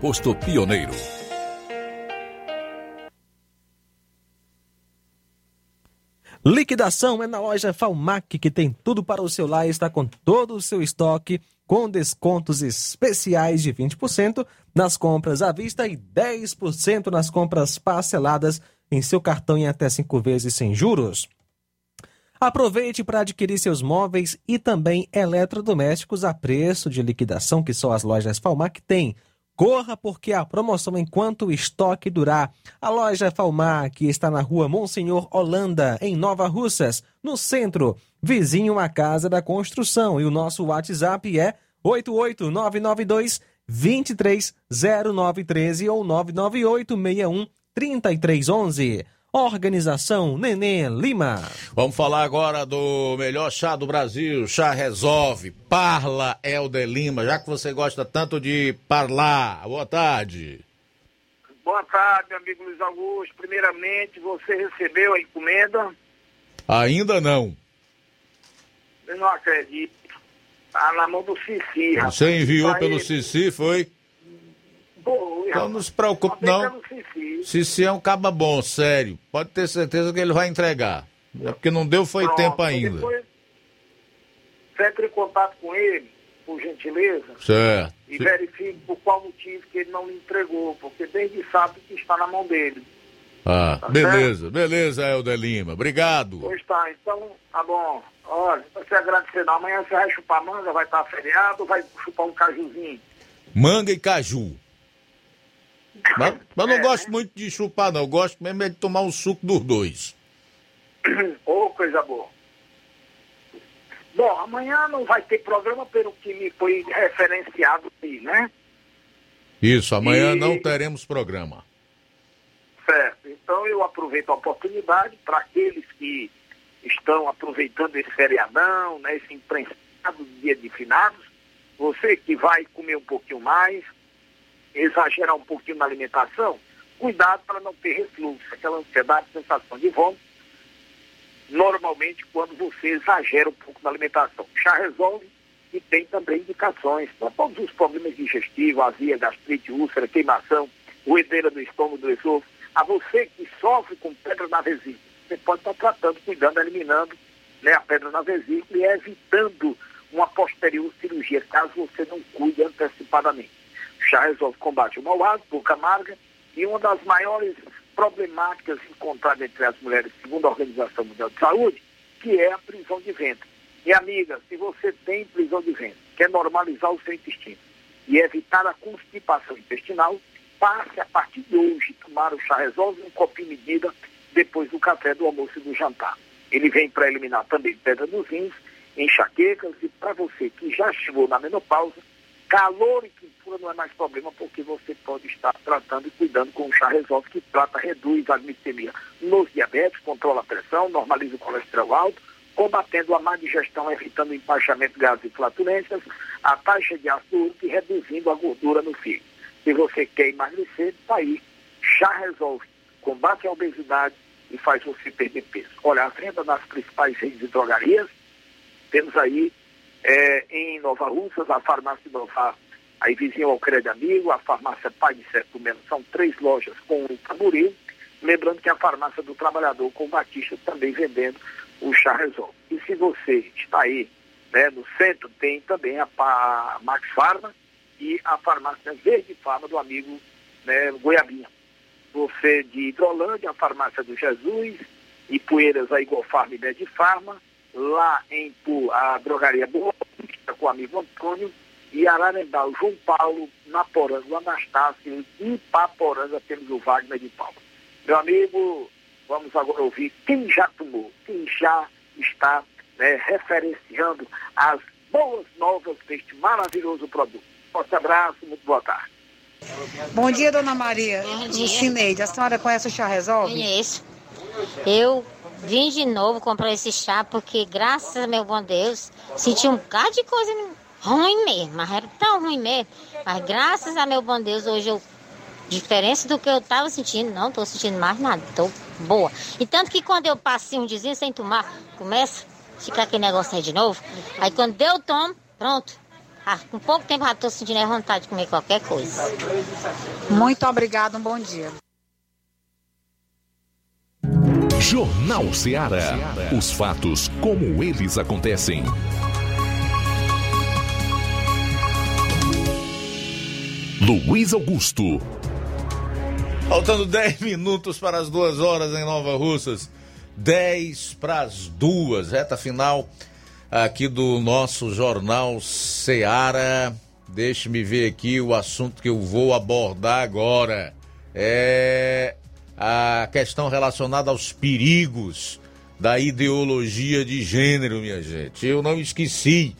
posto Pioneiro. Liquidação é na loja Falmac, que tem tudo para o seu lar e está com todo o seu estoque, com descontos especiais de 20% nas compras à vista e 10% nas compras parceladas em seu cartão em até 5 vezes sem juros. Aproveite para adquirir seus móveis e também eletrodomésticos a preço de liquidação que só as lojas Falmac têm. Corra porque a promoção enquanto o estoque durar. A loja Falmac está na rua Monsenhor Holanda, em Nova Russas, no centro, vizinho à Casa da Construção. E o nosso WhatsApp é 88992 230913 ou 99861 3311. Organização Nenê Lima. Vamos falar agora do melhor chá do Brasil, Chá Resolve, Parla Helder Lima, já que você gosta tanto de parlar. Boa tarde. Boa tarde, amigo Luiz Augusto. Primeiramente, você recebeu a encomenda? Ainda não. Eu não acredito. Tá na mão do Cici. rapaz. Você enviou Pra pelo. Cici, foi? Pô, Então não se preocupe, não. Cici é um caba bom, sério. Pode ter certeza que ele vai entregar. É porque não deu foi Pronto, tempo ainda. Depois, entre em contato com ele, por gentileza, Certo. e verifique por qual motivo que ele não lhe entregou, porque desde sabe que está na mão dele. Ah, Tá beleza, beleza, Helder Lima. Obrigado. Pois tá, então, tá bom. Olha, você agradecer, amanhã você vai chupar manga, vai estar feriado, vai chupar um cajuzinho. Manga e caju. Mas, mas não gosto muito de chupar, não. Eu gosto mesmo é de tomar o suco dos dois. Ô, coisa boa. Bom, amanhã não vai ter programa pelo que me foi referenciado aí, né? Isso, amanhã E- não teremos programa. Certo. Então eu aproveito a oportunidade para aqueles que estão aproveitando esse feriadão, né, esse imprensado dia de finados, você que vai comer um pouquinho mais, exagerar um pouquinho na alimentação, cuidado para não ter refluxo, aquela ansiedade, sensação de vômito, normalmente quando você exagera um pouco na alimentação. Chá resolve e tem também indicações para todos os problemas digestivos, azia, gastrite, úlcera, queimação, roedeira do estômago, do esôfago. A você que sofre com pedra na vesícula, você pode estar tratando, cuidando, eliminando né, a pedra na vesícula e evitando uma posterior cirurgia, caso você não cuide antecipadamente. Chá resolve combate o hálito, boca amarga e uma das maiores problemáticas encontradas entre as mulheres, segundo a Organização Mundial de Saúde, que é a prisão de ventre. E amiga, se você tem prisão de ventre, quer normalizar o seu intestino e evitar a constipação intestinal, passe a partir de hoje tomar o chá resolve um copinho medida depois do café, do almoço e do jantar. Ele vem para eliminar também pedra nos rins, enxaquecas e para você que já chegou na menopausa, calor e quintura não é mais problema porque você pode estar tratando e cuidando com o chá resolve que trata, reduz a glicemia nos diabetes, controla a pressão, normaliza o colesterol alto, combatendo a má digestão, evitando o empachamento de gases e flatulências, a taxa de ácido e reduzindo a gordura no fígado. Se você quer emagrecer, está aí. Chá resolve. Combate a obesidade e faz você perder peso. Olha, a venda nas principais redes de drogarias, temos aí eh, em Nova Russas, a farmácia Nova, aí vizinho ao Crédito Amigo, a farmácia Pai de Certo Menos, são três lojas com o Tamboril. Lembrando que a farmácia do Trabalhador com o Batista também vendendo o chá resolve. E se você está aí né, no centro, tem também a, Pa- Max Farma e a farmácia Verde Farma do amigo né, Goiabinha. Você de Hidrolândia, a farmácia do Jesus, e Poeiras, a Igual Farma e Med Farma, lá em a drogaria Boa com o amigo Antônio, e Ararendá, o João Paulo, Naporanga, o Anastácio, e Paporanga temos o Wagner de Paulo. Meu amigo, vamos agora ouvir quem já tomou, quem já está né, referenciando as boas novas deste maravilhoso produto. Forte abraço, muito boa tarde. Bom dia, dona Maria. Bom dia. Cineide. A senhora conhece o chá resolve? Conheço. Eu vim de novo comprar esse chá porque, graças a meu bom Deus, senti um bocado de coisa ruim mesmo. Mas era tão ruim mesmo. Mas graças a meu bom Deus, hoje eu. Diferença do que eu tava sentindo, não tô sentindo mais nada. Tô boa. E tanto que quando eu passei um dizinho sem tomar, começa a ficar aquele negócio aí de novo. Aí quando eu tomo, pronto. Ah, com pouco tempo já tô sentindo a vontade de comer qualquer coisa. Muito obrigada, um bom dia. Jornal Ceará. Os fatos como eles acontecem. Luiz Augusto. Faltando 10 minutos para as duas horas em Nova Russas. 10 para as duas, reta final aqui do nosso Jornal Seara. Deixe-me ver aqui o assunto que eu vou abordar agora. É a questão relacionada aos perigos da ideologia de gênero, minha gente. Eu não esqueci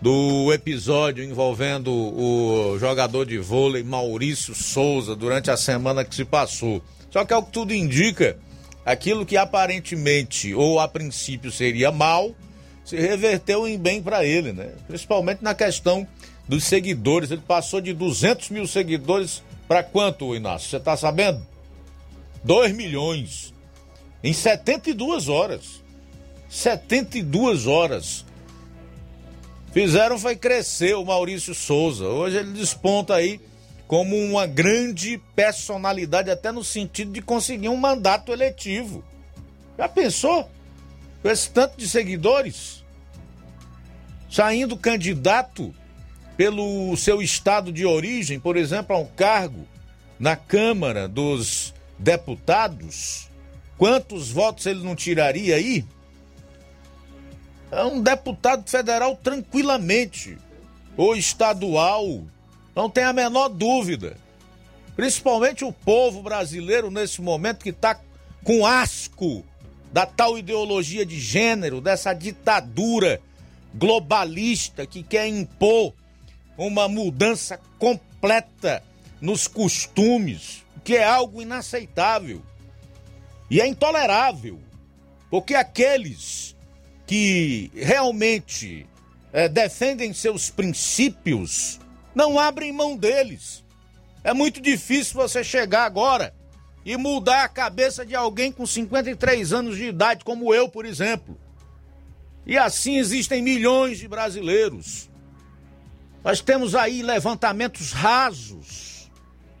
do episódio envolvendo o jogador de vôlei Maurício Souza durante a semana que se passou. Só que ao que tudo indica, aquilo que aparentemente ou a princípio seria mal, se reverteu em bem para ele, né? Principalmente na questão dos seguidores. Ele passou de 200 mil seguidores para quanto, Inácio? Você está sabendo? 2 milhões. Em 72 horas. 72 horas. Fizeram foi crescer o Maurício Souza. Hoje ele desponta aí como uma grande personalidade, até no sentido de conseguir um mandato eletivo. Já pensou? Com esse tanto de seguidores? Saindo candidato pelo seu estado de origem, por exemplo, a um cargo na Câmara dos Deputados, quantos votos ele não tiraria aí? É um deputado federal tranquilamente, ou estadual, não tem a menor dúvida. Principalmente o povo brasileiro nesse momento que está com asco da tal ideologia de gênero, dessa ditadura globalista que quer impor uma mudança completa nos costumes, que é algo inaceitável e é intolerável, porque aqueles que realmente é, defendem seus princípios não abrem mão deles. É muito difícil você chegar agora e mudar a cabeça de alguém com 53 anos de idade, como eu, por exemplo. E assim existem milhões de brasileiros. Nós temos aí levantamentos rasos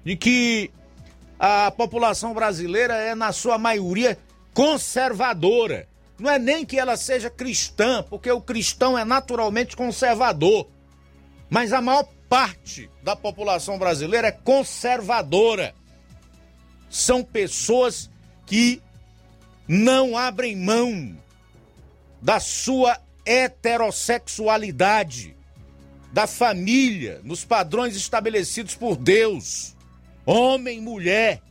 de que a população brasileira é, na sua maioria, conservadora. Não é nem que ela seja cristã, porque o cristão é naturalmente conservador. Mas a maior parte da população brasileira é conservadora. São pessoas que não abrem mão da sua heterossexualidade, da família, nos padrões estabelecidos por Deus, homem, mulher.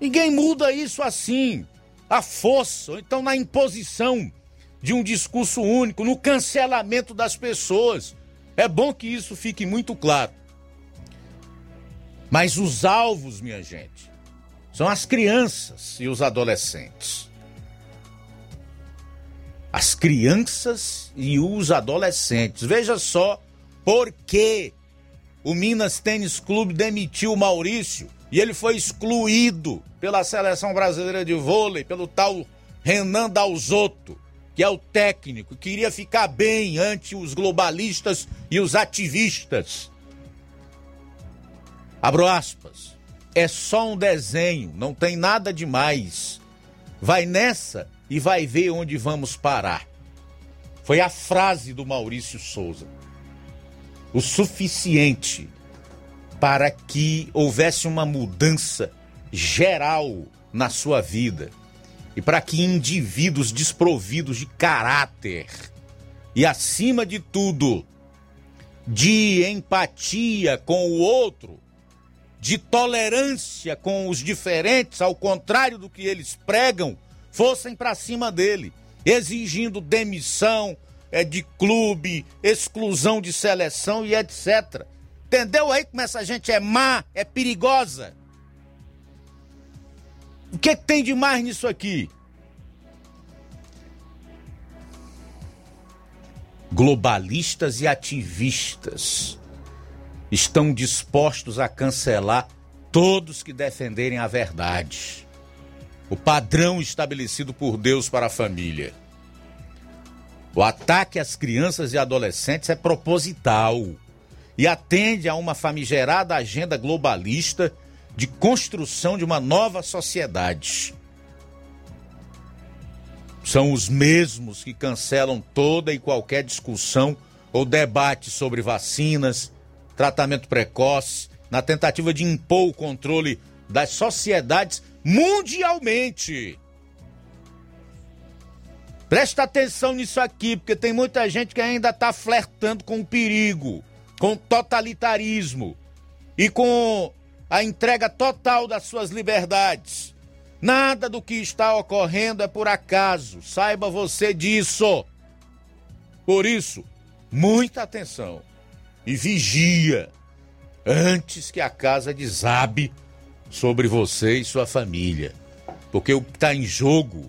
Ninguém muda isso assim, à força, ou então na imposição de um discurso único, no cancelamento das pessoas. É bom que isso fique muito claro. Mas os alvos, minha gente, são as crianças e os adolescentes. As crianças e os adolescentes. Veja só por que o Minas Tênis Clube demitiu Maurício e ele foi excluído pela seleção brasileira de vôlei, pelo tal Renan Dalzotto, que é o técnico, que queria ficar bem ante os globalistas e os ativistas. Abro aspas. É só um desenho, não tem nada demais. Vai nessa e vai ver onde vamos parar. Foi a frase do Maurício Souza. O suficiente para que houvesse uma mudança geral na sua vida e para que indivíduos desprovidos de caráter e, acima de tudo, de empatia com o outro, de tolerância com os diferentes, ao contrário do que eles pregam, fossem para cima dele, exigindo demissão é, de clube, exclusão de seleção e etc. Entendeu aí como essa gente é má, é perigosa? O que, que tem de mais nisso aqui? Globalistas e ativistas estão dispostos a cancelar todos que defenderem a verdade, o padrão estabelecido por Deus para a família. O ataque às crianças e adolescentes é proposital e atende a uma famigerada agenda globalista de construção de uma nova sociedade. São os mesmos que cancelam toda e qualquer discussão ou debate sobre vacinas, tratamento precoce, na tentativa de impor o controle das sociedades mundialmente. Presta atenção nisso aqui, porque tem muita gente que ainda está flertando com o perigo, com o totalitarismo e com a entrega total das suas liberdades. Nada do que está ocorrendo é por acaso, saiba você disso. Por isso, muita atenção e vigia antes que a casa desabe sobre você e sua família. Porque o que está em jogo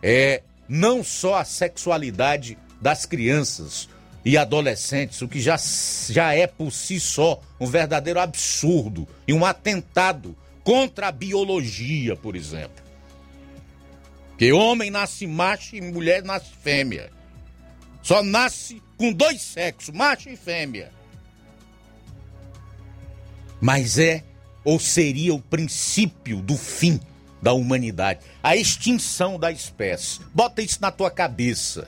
é não só a sexualidade das crianças e adolescentes, o que já, já é por si só um verdadeiro absurdo e um atentado contra a biologia, por exemplo. Que homem nasce macho e mulher nasce fêmea. Só nasce com dois sexos, macho e fêmea mas é ou seria o princípio do fim da humanidade, a extinção da espécie. Bota isso na tua cabeça.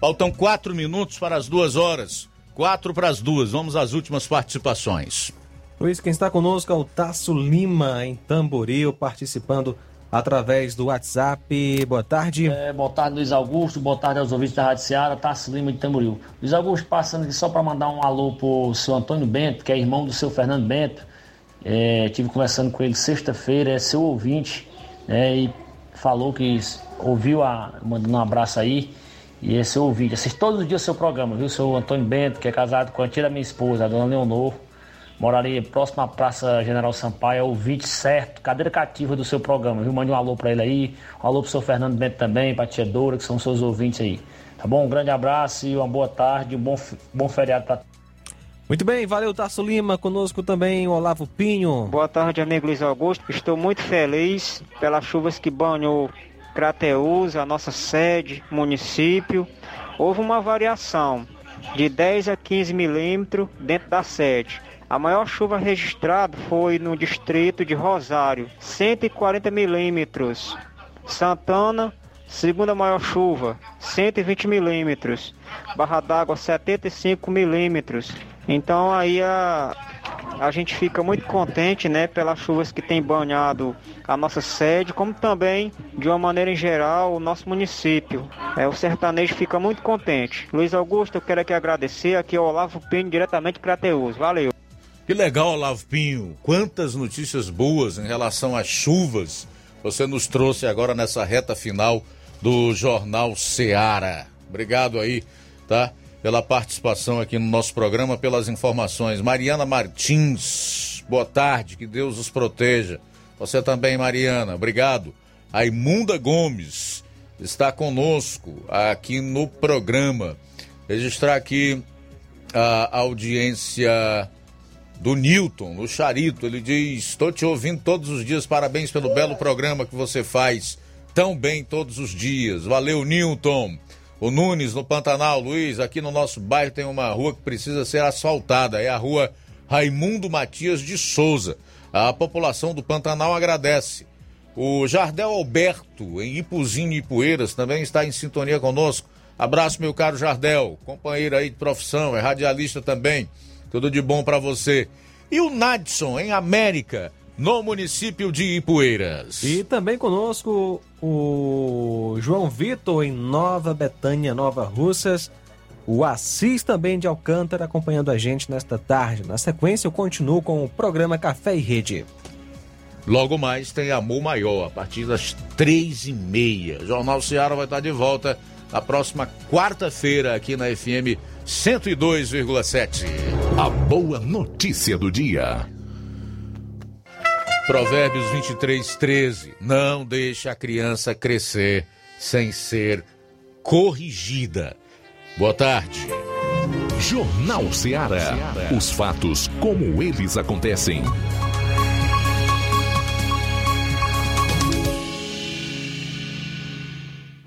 Faltam quatro minutos para as duas horas. Quatro para as duas. Vamos às últimas participações. Luiz, quem está conosco é o Tasso Lima, em Tamboril, participando através do WhatsApp. Boa tarde. É, boa tarde, Luiz Augusto. Boa tarde aos ouvintes da Rádio Seara. Tasso Lima de Tamboril. Luiz Augusto, passando aqui só para mandar um alô pro seu Antônio Bento, que é irmão do seu Fernando Bento é, tive conversando com ele sexta-feira, é seu ouvinte, né, e falou que ouviu a. mandando um abraço aí. E seu ouvinte. Assiste todos os dias o seu programa, viu? Seu Antônio Bento, que é casado com a tia da minha esposa, a dona Leonor. mora ali próximo à Praça General Sampaio, é ouvinte certo, cadeira cativa do seu programa, viu? Mande um alô para ele aí, um alô pro seu Fernando Bento também, pra Tia Doura, que são seus ouvintes aí. Tá bom? Um grande abraço e uma boa tarde, um bom, bom feriado para Muito bem, valeu Tasso Lima, conosco também o Olavo Pinho. Boa tarde, amigo Luiz Augusto. Estou muito feliz pelas chuvas que banhou Crateus, a nossa sede, município. Houve uma variação de 10 a 15 milímetros dentro da sede. A maior chuva registrada foi no distrito de Rosário, 140 milímetros. Santana, segunda maior chuva, 120 milímetros. Barra d'Água, 75 milímetros. Então aí a, a gente fica muito contente, né, pelas chuvas que tem banhado a nossa sede, como também, de uma maneira em geral, o nosso município. É, o sertanejo fica muito contente. Luiz Augusto, eu quero aqui agradecer, aqui é o Olavo Pinho, diretamente de Crateus. Valeu. Que legal, Olavo Pinho. Quantas notícias boas em relação às chuvas você nos trouxe agora nessa reta final do Jornal Seara. Obrigado aí, tá? Pela participação aqui no nosso programa, pelas informações. Mariana Martins, boa tarde, que Deus os proteja. Você também, Mariana, obrigado. A Imunda Gomes está conosco aqui no programa. Registrar aqui a audiência do Newton, no Charito. Ele diz: Estou te ouvindo todos os dias, parabéns pelo belo programa que você faz tão bem todos os dias. Valeu, Newton. O Nunes, no Pantanal, Luiz, aqui no nosso bairro tem uma rua que precisa ser asfaltada. É a rua Raimundo Matias de Souza. A população do Pantanal agradece. O Jardel Alberto, em Ipuzinho e Poeiras, também está em sintonia conosco. Abraço, meu caro Jardel, companheiro aí de profissão, é radialista também. Tudo de bom para você. E o Nadson, em América, no município de Ipueiras. E também conosco o João Vitor, em Nova Betânia, Nova Russas. O Assis também de Alcântara acompanhando a gente nesta tarde. Na sequência, eu continuo com o programa Café e Rede. Logo mais tem Amor Maior, a partir das três e meia. Jornal Ceará vai estar de volta na próxima quarta-feira aqui na FM 102,7. A boa notícia do dia. Provérbios 23, 13. Não deixe a criança crescer sem ser corrigida. Boa tarde. Jornal Ceará. Os fatos como eles acontecem.